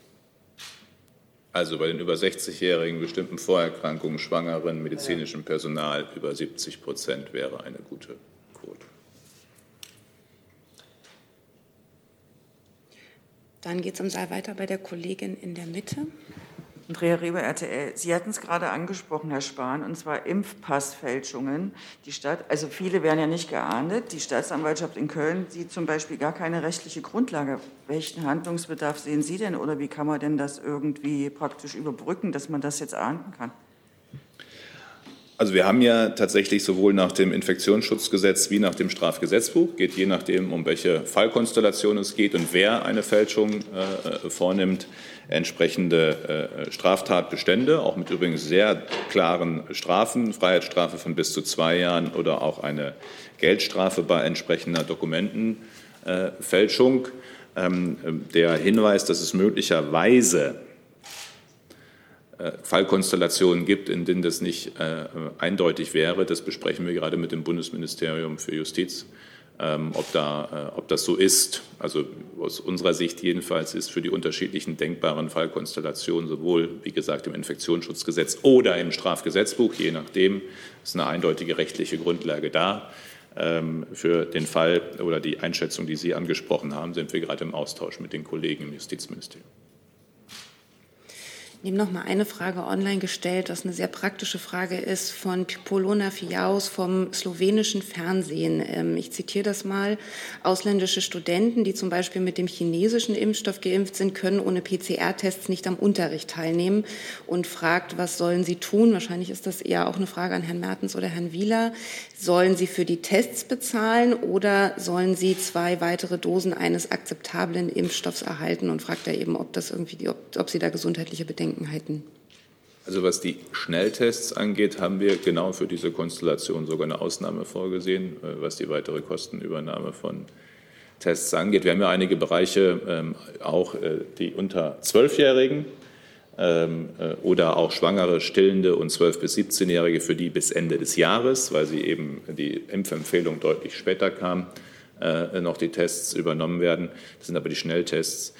S2: Also bei den über 60-Jährigen, bestimmten Vorerkrankungen, Schwangeren, medizinischem Personal über 70 Prozent wäre eine gute Quote.
S1: Dann geht es im Saal weiter bei der Kollegin in der Mitte.
S13: Andrea Reber, RTL. Sie hatten es gerade angesprochen, Herr Spahn, und zwar Impfpassfälschungen. Die Stadt, also viele werden ja nicht geahndet. Die Staatsanwaltschaft in Köln sieht zum Beispiel gar keine rechtliche Grundlage. Welchen Handlungsbedarf sehen Sie denn oder wie kann man denn das irgendwie praktisch überbrücken, dass man das jetzt ahnden kann?
S2: Also wir haben ja tatsächlich sowohl nach dem Infektionsschutzgesetz wie nach dem Strafgesetzbuch, geht je nachdem, um welche Fallkonstellation es geht und wer eine Fälschung äh, vornimmt, entsprechende äh, Straftatbestände, auch mit übrigens sehr klaren Strafen, Freiheitsstrafe von bis zu zwei Jahren oder auch eine Geldstrafe bei entsprechender Dokumentenfälschung. Ähm, der Hinweis, dass es möglicherweise äh, Fallkonstellationen gibt, in denen das nicht äh, eindeutig wäre. Das besprechen wir gerade mit dem Bundesministerium für Justiz, ähm, ob, da, äh, ob das so ist. Also aus unserer Sicht jedenfalls ist für die unterschiedlichen denkbaren Fallkonstellationen sowohl, wie gesagt, im Infektionsschutzgesetz oder im Strafgesetzbuch, je nachdem, ist eine eindeutige rechtliche Grundlage da. Ähm, für den Fall oder die Einschätzung, die Sie angesprochen haben, sind wir gerade im Austausch mit den Kollegen im Justizministerium.
S1: Ich nehme noch mal eine Frage online gestellt, was eine sehr praktische Frage ist, von Polona Fiaus vom slowenischen Fernsehen. Ähm, ich zitiere das mal. Ausländische Studenten, die zum Beispiel mit dem chinesischen Impfstoff geimpft sind, können ohne PCR-Tests nicht am Unterricht teilnehmen und fragt, was sollen sie tun? Wahrscheinlich ist das eher auch eine Frage an Herrn Mertens oder Herrn Wieler. Sollen sie für die Tests bezahlen oder sollen sie zwei weitere Dosen eines akzeptablen Impfstoffs erhalten? Und fragt er eben, ob das irgendwie, ob, ob sie da gesundheitliche Bedenken Bedenkenheiten?
S2: Also was die Schnelltests angeht, haben wir genau für diese Konstellation sogar eine Ausnahme vorgesehen, äh, was die weitere Kostenübernahme von Tests angeht. Wir haben ja einige Bereiche, ähm, auch äh, die unter Zwölfjährigen oder auch Schwangere, Stillende und 12- bis 17-Jährige, für die bis Ende des Jahres, weil sie eben die Impfempfehlung deutlich später kam, noch die Tests übernommen werden. Das sind aber die Schnelltests.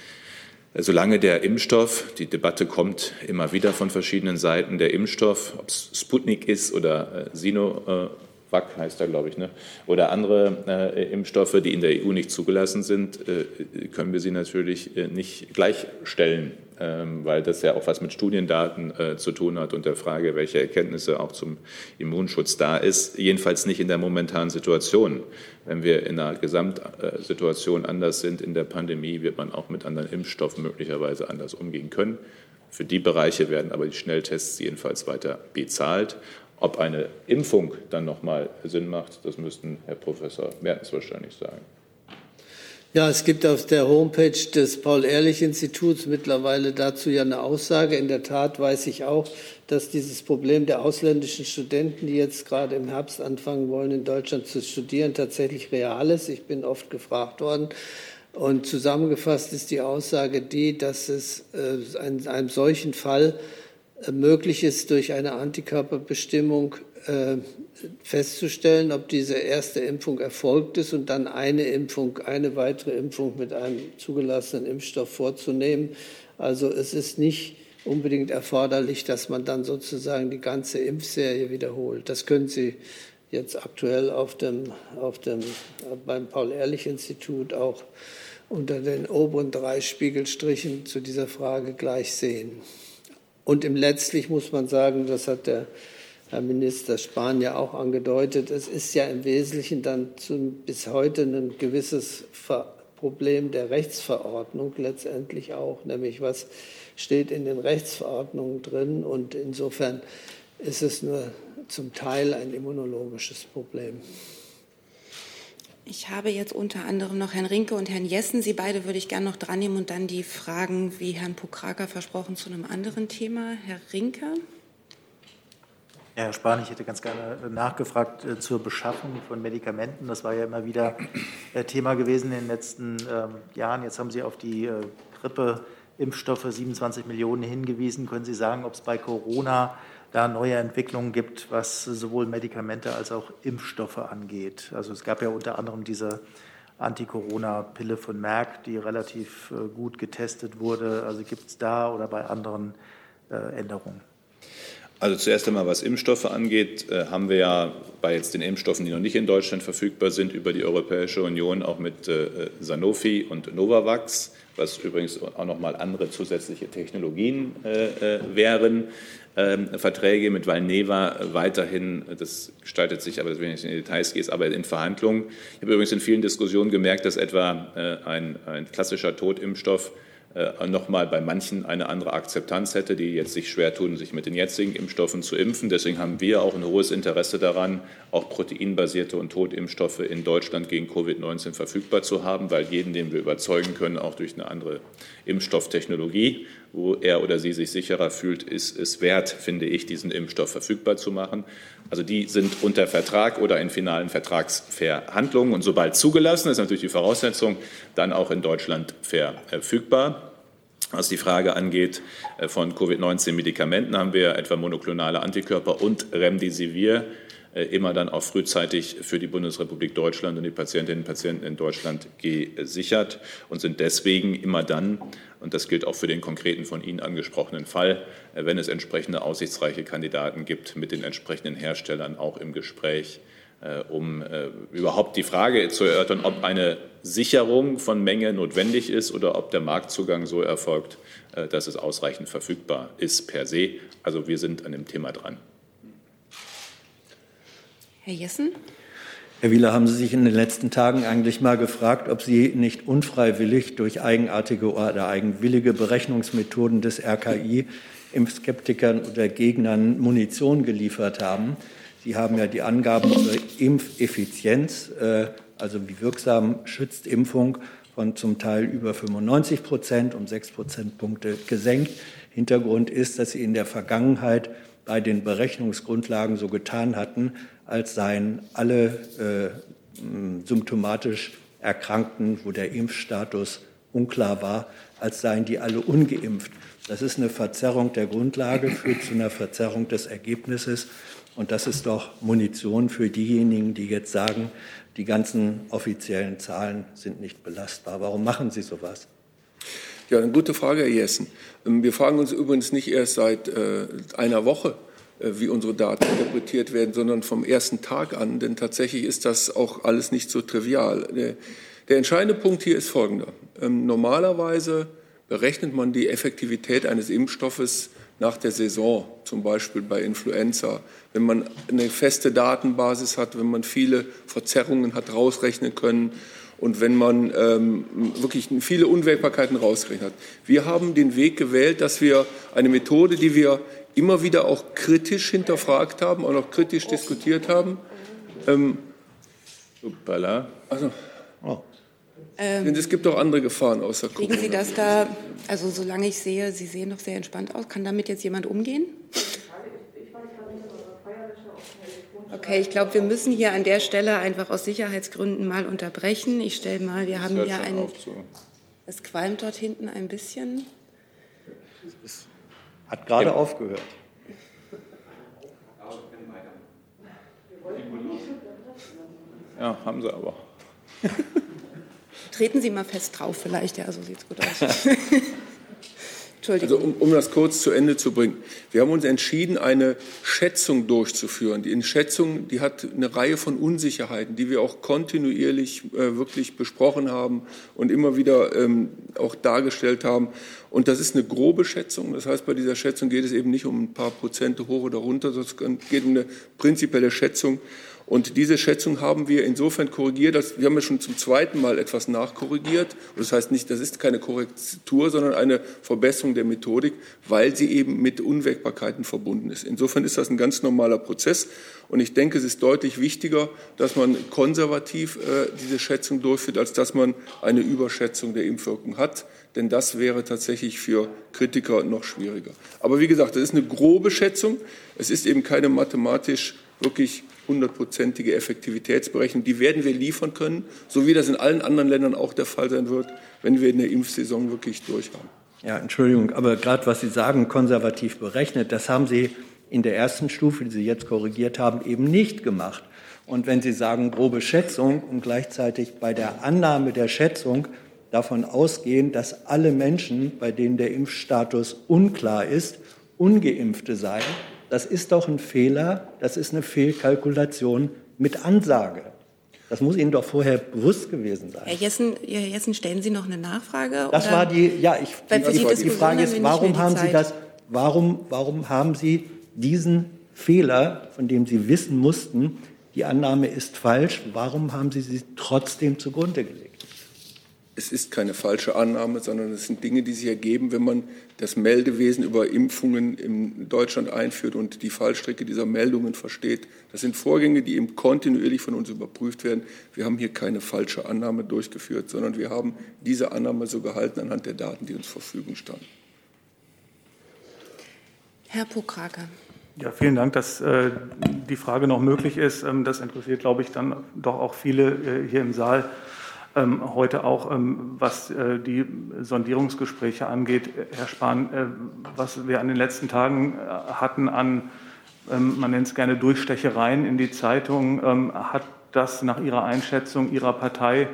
S2: Solange der Impfstoff, die Debatte kommt immer wieder von verschiedenen Seiten, der Impfstoff, ob es Sputnik ist oder äh, Sinovac heißt er, glaube ich, ne? oder andere äh, Impfstoffe, die in der EU nicht zugelassen sind, äh, können wir sie natürlich äh, nicht gleichstellen ähm, weil das ja auch was mit Studiendaten äh, zu tun hat und der Frage, welche Erkenntnisse auch zum Immunschutz da ist. Jedenfalls nicht in der momentanen Situation. Wenn wir in einer Gesamtsituation anders sind in der Pandemie, wird man auch mit anderen Impfstoffen möglicherweise anders umgehen können. Für die Bereiche werden aber die Schnelltests jedenfalls weiter bezahlt. Ob eine Impfung dann nochmal Sinn macht, das müssten Herr Professor Mertens wahrscheinlich sagen.
S6: Ja, es gibt auf der Homepage des Paul-Ehrlich-Instituts mittlerweile dazu ja eine Aussage. In der Tat weiß ich auch, dass dieses Problem der ausländischen Studenten, die jetzt gerade im Herbst anfangen wollen, in Deutschland zu studieren, tatsächlich real ist. Ich bin oft gefragt worden. Und zusammengefasst ist die Aussage die, dass es äh, in einem solchen Fall äh, möglich ist, durch eine Antikörperbestimmung äh, festzustellen, ob diese erste Impfung erfolgt ist und dann eine Impfung, eine weitere Impfung mit einem zugelassenen Impfstoff vorzunehmen. Also es ist nicht unbedingt erforderlich, dass man dann sozusagen die ganze Impfserie wiederholt. Das können Sie jetzt aktuell auf dem, auf dem, beim Paul-Ehrlich-Institut auch unter den oberen drei Spiegelstrichen zu dieser Frage gleich sehen. Und im letztlich muss man sagen, das hat der Herr Minister Spahn ja auch angedeutet, es ist ja im Wesentlichen dann zum, bis heute ein gewisses Problem der Rechtsverordnung letztendlich auch, nämlich was steht in den Rechtsverordnungen drin. Und insofern ist es nur zum Teil ein immunologisches Problem.
S1: Ich habe jetzt unter anderem noch Herrn Rinke und Herrn Jessen. Sie beide würde ich gerne noch dran nehmen und dann die Fragen, wie Herrn Pokraker versprochen, zu einem anderen Thema. Herr Rinke.
S14: Herr Spahn, ich hätte ganz gerne nachgefragt äh, zur Beschaffung von Medikamenten. Das war ja immer wieder äh, Thema gewesen in den letzten ähm, Jahren. Jetzt haben Sie auf die äh, Grippeimpfstoffe 27 Millionen hingewiesen. Können Sie sagen, ob es bei Corona da neue Entwicklungen gibt, was sowohl Medikamente als auch Impfstoffe angeht? Also es gab ja unter anderem diese Anti-Corona-Pille von Merck, die relativ gut getestet wurde. Also gibt es da oder bei anderen Änderungen?
S2: Also zuerst einmal, was Impfstoffe angeht, äh, haben wir ja bei jetzt den Impfstoffen, die noch nicht in Deutschland verfügbar sind, über die Europäische Union auch mit äh, Sanofi und Novavax, was übrigens auch noch mal andere zusätzliche Technologien äh, wären, ähm, Verträge mit Valneva weiterhin, das gestaltet sich, aber wenn ich in die Details gehe, ist aber in Verhandlungen. Ich habe übrigens in vielen Diskussionen gemerkt, dass etwa ein, ein klassischer Totimpfstoff nochmal bei manchen eine andere Akzeptanz hätte, die jetzt sich schwer tun, sich mit den jetzigen Impfstoffen zu impfen. Deswegen haben wir auch ein hohes Interesse daran, auch proteinbasierte und Totimpfstoffe in Deutschland gegen Covid-19 verfügbar zu haben, weil jeden, den wir überzeugen können, auch durch eine andere Impfstofftechnologie, wo er oder sie sich sicherer fühlt, ist es wert, finde ich, diesen Impfstoff verfügbar zu machen. Also die sind unter Vertrag oder in finalen Vertragsverhandlungen und sobald zugelassen, ist natürlich die Voraussetzung, dann auch in Deutschland verfügbar. Was die Frage angeht äh, von Covid-19-Medikamenten, haben wir etwa monoklonale Antikörper und Remdesivir äh, immer dann auch frühzeitig für die Bundesrepublik Deutschland und die Patientinnen und Patienten in Deutschland gesichert und sind deswegen immer dann, und das gilt auch für den konkreten von Ihnen angesprochenen Fall, äh, wenn es entsprechende aussichtsreiche Kandidaten gibt, mit den entsprechenden Herstellern auch im Gespräch äh, um äh, überhaupt die Frage zu erörtern, ob eine Sicherung von Menge notwendig ist oder ob der Marktzugang so erfolgt, dass es ausreichend verfügbar ist per se. Also wir sind an dem Thema dran.
S1: Herr Jessen.
S15: Herr Wieler, haben Sie sich in den letzten Tagen eigentlich mal gefragt, ob Sie nicht unfreiwillig durch eigenartige oder eigenwillige Berechnungsmethoden des RKI Impfskeptikern oder Gegnern Munition geliefert haben? Sie haben ja die Angaben zur Impfeffizienz, äh, also wie wirksam schützt Impfung, von zum Teil über 95 Prozent um sechs Prozentpunkte gesenkt. Hintergrund ist, dass Sie in der Vergangenheit bei den Berechnungsgrundlagen so getan hatten, als seien alle äh, symptomatisch Erkrankten, wo der Impfstatus unklar war, als seien die alle ungeimpft. Das ist eine Verzerrung der Grundlage, führt zu einer Verzerrung des Ergebnisses. Und das ist doch Munition für diejenigen, die jetzt sagen, die ganzen offiziellen Zahlen sind nicht belastbar. Warum machen Sie sowas?
S5: Ja, eine gute Frage, Herr Jessen. Ähm, wir fragen uns übrigens nicht erst seit äh, einer Woche, wie unsere Daten interpretiert werden, sondern vom ersten Tag an. Denn tatsächlich ist das auch alles nicht so trivial. Der, der entscheidende Punkt hier ist folgender. Ähm, normalerweise berechnet man die Effektivität eines Impfstoffes nach der Saison, zum Beispiel bei Influenza, wenn man eine feste Datenbasis hat, wenn man viele Verzerrungen hat rausrechnen können und wenn man ähm, wirklich viele Unwägbarkeiten rausgerechnet hat. Wir haben den Weg gewählt, dass wir eine Methode, die wir immer wieder auch kritisch hinterfragt haben, auch noch kritisch diskutiert haben. Ähm, also, oh. Ähm, es gibt auch andere Gefahren außer
S1: Corona. Kriegen Sie das da, also solange ich sehe, Sie sehen doch sehr entspannt aus, kann damit jetzt jemand umgehen? Okay, ich glaube, wir müssen hier an der Stelle einfach aus Sicherheitsgründen mal unterbrechen. Ich stelle mal, wir haben hier ein. Es qualmt dort hinten ein bisschen.
S15: Hat gerade ja. aufgehört.
S2: Ja, haben sie aber.
S1: Treten Sie mal fest drauf, vielleicht. Ja, so sieht es gut aus. [LAUGHS]
S5: Also um, um das kurz zu Ende zu bringen. Wir haben uns entschieden, eine Schätzung durchzuführen. Die Schätzung, die hat eine Reihe von Unsicherheiten, die wir auch kontinuierlich äh, wirklich besprochen haben und immer wieder ähm, auch dargestellt haben. Und das ist eine grobe Schätzung. Das heißt, bei dieser Schätzung geht es eben nicht um ein paar Prozente hoch oder runter, sondern es geht um eine prinzipielle Schätzung. Und diese Schätzung haben wir insofern korrigiert, dass wir haben ja schon zum zweiten Mal etwas nachkorrigiert. Und das heißt nicht, das ist keine Korrektur, sondern eine Verbesserung der Methodik, weil sie eben mit Unwägbarkeiten verbunden ist. Insofern ist das ein ganz normaler Prozess. Und ich denke, es ist deutlich wichtiger, dass man konservativ äh, diese Schätzung durchführt, als dass man eine Überschätzung der Impfwirkung hat. Denn das wäre tatsächlich für Kritiker noch schwieriger. Aber wie gesagt, das ist eine grobe Schätzung. Es ist eben keine mathematisch wirklich hundertprozentige Effektivitätsberechnung. Die werden wir liefern können, so wie das in allen anderen Ländern auch der Fall sein wird, wenn wir in der Impfsaison wirklich durch haben.
S15: Ja, Entschuldigung, aber gerade was Sie sagen, konservativ berechnet, das haben Sie in der ersten Stufe, die Sie jetzt korrigiert haben, eben nicht gemacht. Und wenn Sie sagen grobe Schätzung und gleichzeitig bei der Annahme der Schätzung davon ausgehen, dass alle Menschen, bei denen der Impfstatus unklar ist, ungeimpfte seien, das ist doch ein Fehler, das ist eine Fehlkalkulation mit Ansage. Das muss Ihnen doch vorher bewusst gewesen sein.
S1: Herr Jessen, Herr Jessen stellen Sie noch eine Nachfrage?
S15: Das
S1: oder?
S15: war die, ja, ich, die,
S1: Sie
S15: die Frage ist, warum haben Sie das, warum, warum haben Sie diesen Fehler, von dem Sie wissen mussten, die Annahme ist falsch, warum haben Sie sie trotzdem zugrunde gelegt?
S5: Es ist keine falsche Annahme, sondern es sind Dinge, die sich ergeben, wenn man das Meldewesen über Impfungen in Deutschland einführt und die Fallstrecke dieser Meldungen versteht. Das sind Vorgänge, die eben kontinuierlich von uns überprüft werden. Wir haben hier keine falsche Annahme durchgeführt, sondern wir haben diese Annahme so gehalten anhand der Daten, die uns zur Verfügung standen.
S1: Herr Pokrake.
S11: Ja, vielen Dank, dass äh, die Frage noch möglich ist. Ähm, das interessiert, glaube ich, dann doch auch viele äh, hier im Saal heute auch, ähm, was äh, die Sondierungsgespräche angeht. Herr Spahn, äh, was wir an den letzten Tagen äh, hatten an, ähm, man nennt es gerne Durchstechereien in die Zeitung, ähm, hat das nach Ihrer Einschätzung Ihrer Partei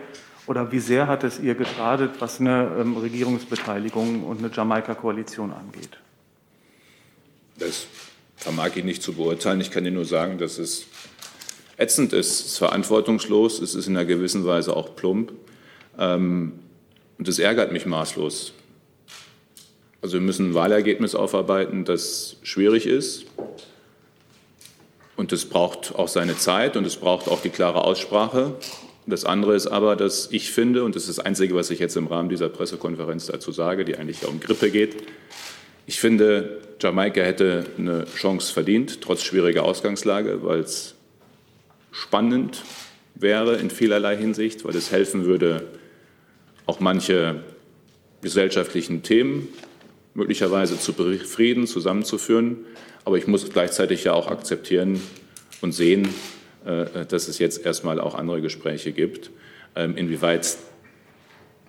S11: oder wie sehr hat es ihr geschadet, was eine ähm, Regierungsbeteiligung und eine Jamaika-Koalition angeht?
S2: Das vermag ich nicht zu beurteilen. Ich kann Ihnen nur sagen, dass es ätzend ist, es ist verantwortungslos, es ist in einer gewissen Weise auch plump. Ähm, und es ärgert mich maßlos. Also wir müssen ein Wahlergebnis aufarbeiten, das schwierig ist. Und es braucht auch seine Zeit und es braucht auch die klare Aussprache. Das andere ist aber, dass ich finde, und das ist das Einzige, was ich jetzt im Rahmen dieser Pressekonferenz dazu sage, die eigentlich ja um Grippe geht, ich finde, Jamaika hätte eine Chance verdient, trotz schwieriger Ausgangslage, weil es spannend wäre in vielerlei Hinsicht, weil es helfen würde, auch manche gesellschaftlichen Themen möglicherweise zu befrieden, zusammenzuführen. Aber ich muss gleichzeitig ja auch akzeptieren und sehen, äh, dass es jetzt erstmal auch andere Gespräche gibt. Ähm, inwieweit,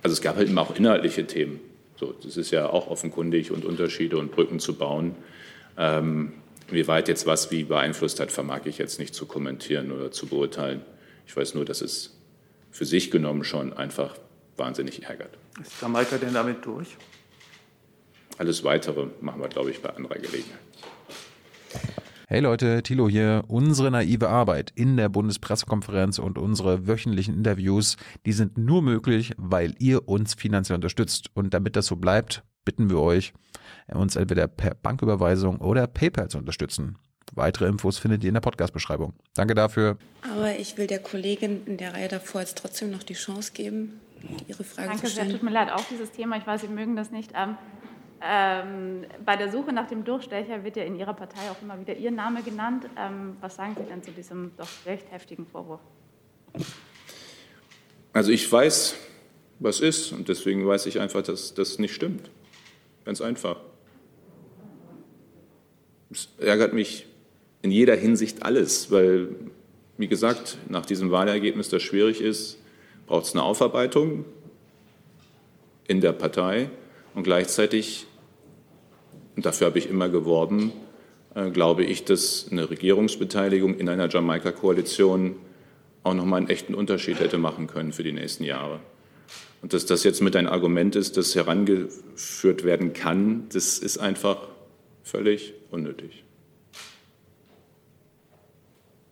S2: also es gab halt immer auch inhaltliche Themen. So, das ist ja auch offenkundig und Unterschiede und Brücken zu bauen. Ähm, wie weit jetzt was wie beeinflusst hat, vermag ich jetzt nicht zu kommentieren oder zu beurteilen. Ich weiß nur, dass es für sich genommen schon einfach wahnsinnig ärgert.
S11: Ist Jamaika denn damit durch?
S2: Alles Weitere machen wir, glaube ich, bei anderer Gelegenheit.
S16: Hey Leute, Thilo hier. Unsere naive Arbeit in der Bundespressekonferenz und unsere wöchentlichen Interviews, die sind nur möglich, weil ihr uns finanziell unterstützt. Und damit das so bleibt, bitten wir euch, uns entweder per Banküberweisung oder PayPal zu unterstützen. Weitere Infos findet ihr in der Podcast-Beschreibung. Danke dafür.
S1: Aber ich will der Kollegin in der Reihe davor jetzt trotzdem noch die Chance geben, ihre Frage
S17: Danke
S1: zu stellen.
S17: sehr. Tut mir leid, auch dieses Thema. Ich weiß, Sie mögen das nicht. Ähm, ähm, bei der Suche nach dem Durchstecher wird ja in Ihrer Partei auch immer wieder Ihr Name genannt. Ähm, was sagen Sie denn zu diesem doch recht heftigen Vorwurf?
S2: Also ich weiß, was ist und deswegen weiß ich einfach, dass das nicht stimmt. Ganz einfach. Es ärgert mich in jeder Hinsicht alles, weil, wie gesagt, nach diesem Wahlergebnis, das schwierig ist, braucht es eine Aufarbeitung in der Partei und gleichzeitig, und dafür habe ich immer geworben, äh, glaube ich, dass eine Regierungsbeteiligung in einer Jamaika-Koalition auch nochmal einen echten Unterschied hätte machen können für die nächsten Jahre. Und dass das jetzt mit ein Argument ist, das herangeführt werden kann, das ist einfach völlig unnötig.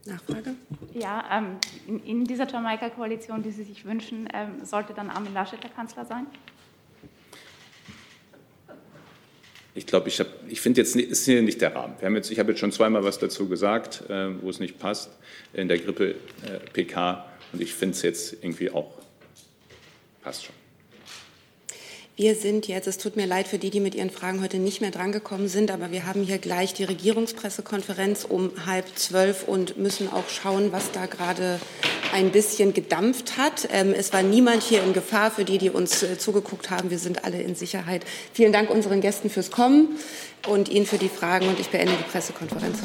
S17: Nachfrage? Ja, ähm, in, in, dieser Jamaika-Koalition, die Sie sich wünschen, ähm, sollte dann Armin Laschet der Kanzler sein?
S2: Ich glaube, ich, ich finde jetzt ist hier nicht der Rahmen. Wir haben jetzt, ich habe jetzt schon zweimal was dazu gesagt, äh, wo es nicht passt in der Grippe äh, PK und ich finde es jetzt irgendwie auch passt schon.
S1: Wir sind jetzt, es tut mir leid für die, die mit ihren Fragen heute nicht mehr drangekommen sind, aber wir haben hier gleich die Regierungspressekonferenz um halb zwölf und müssen auch schauen, was da gerade ein bisschen gedampft hat. Ähm, es war niemand hier in Gefahr für die, die uns äh, zugeguckt haben. Wir sind alle in Sicherheit. Vielen Dank unseren Gästen fürs Kommen und Ihnen für die Fragen und ich beende die Pressekonferenz.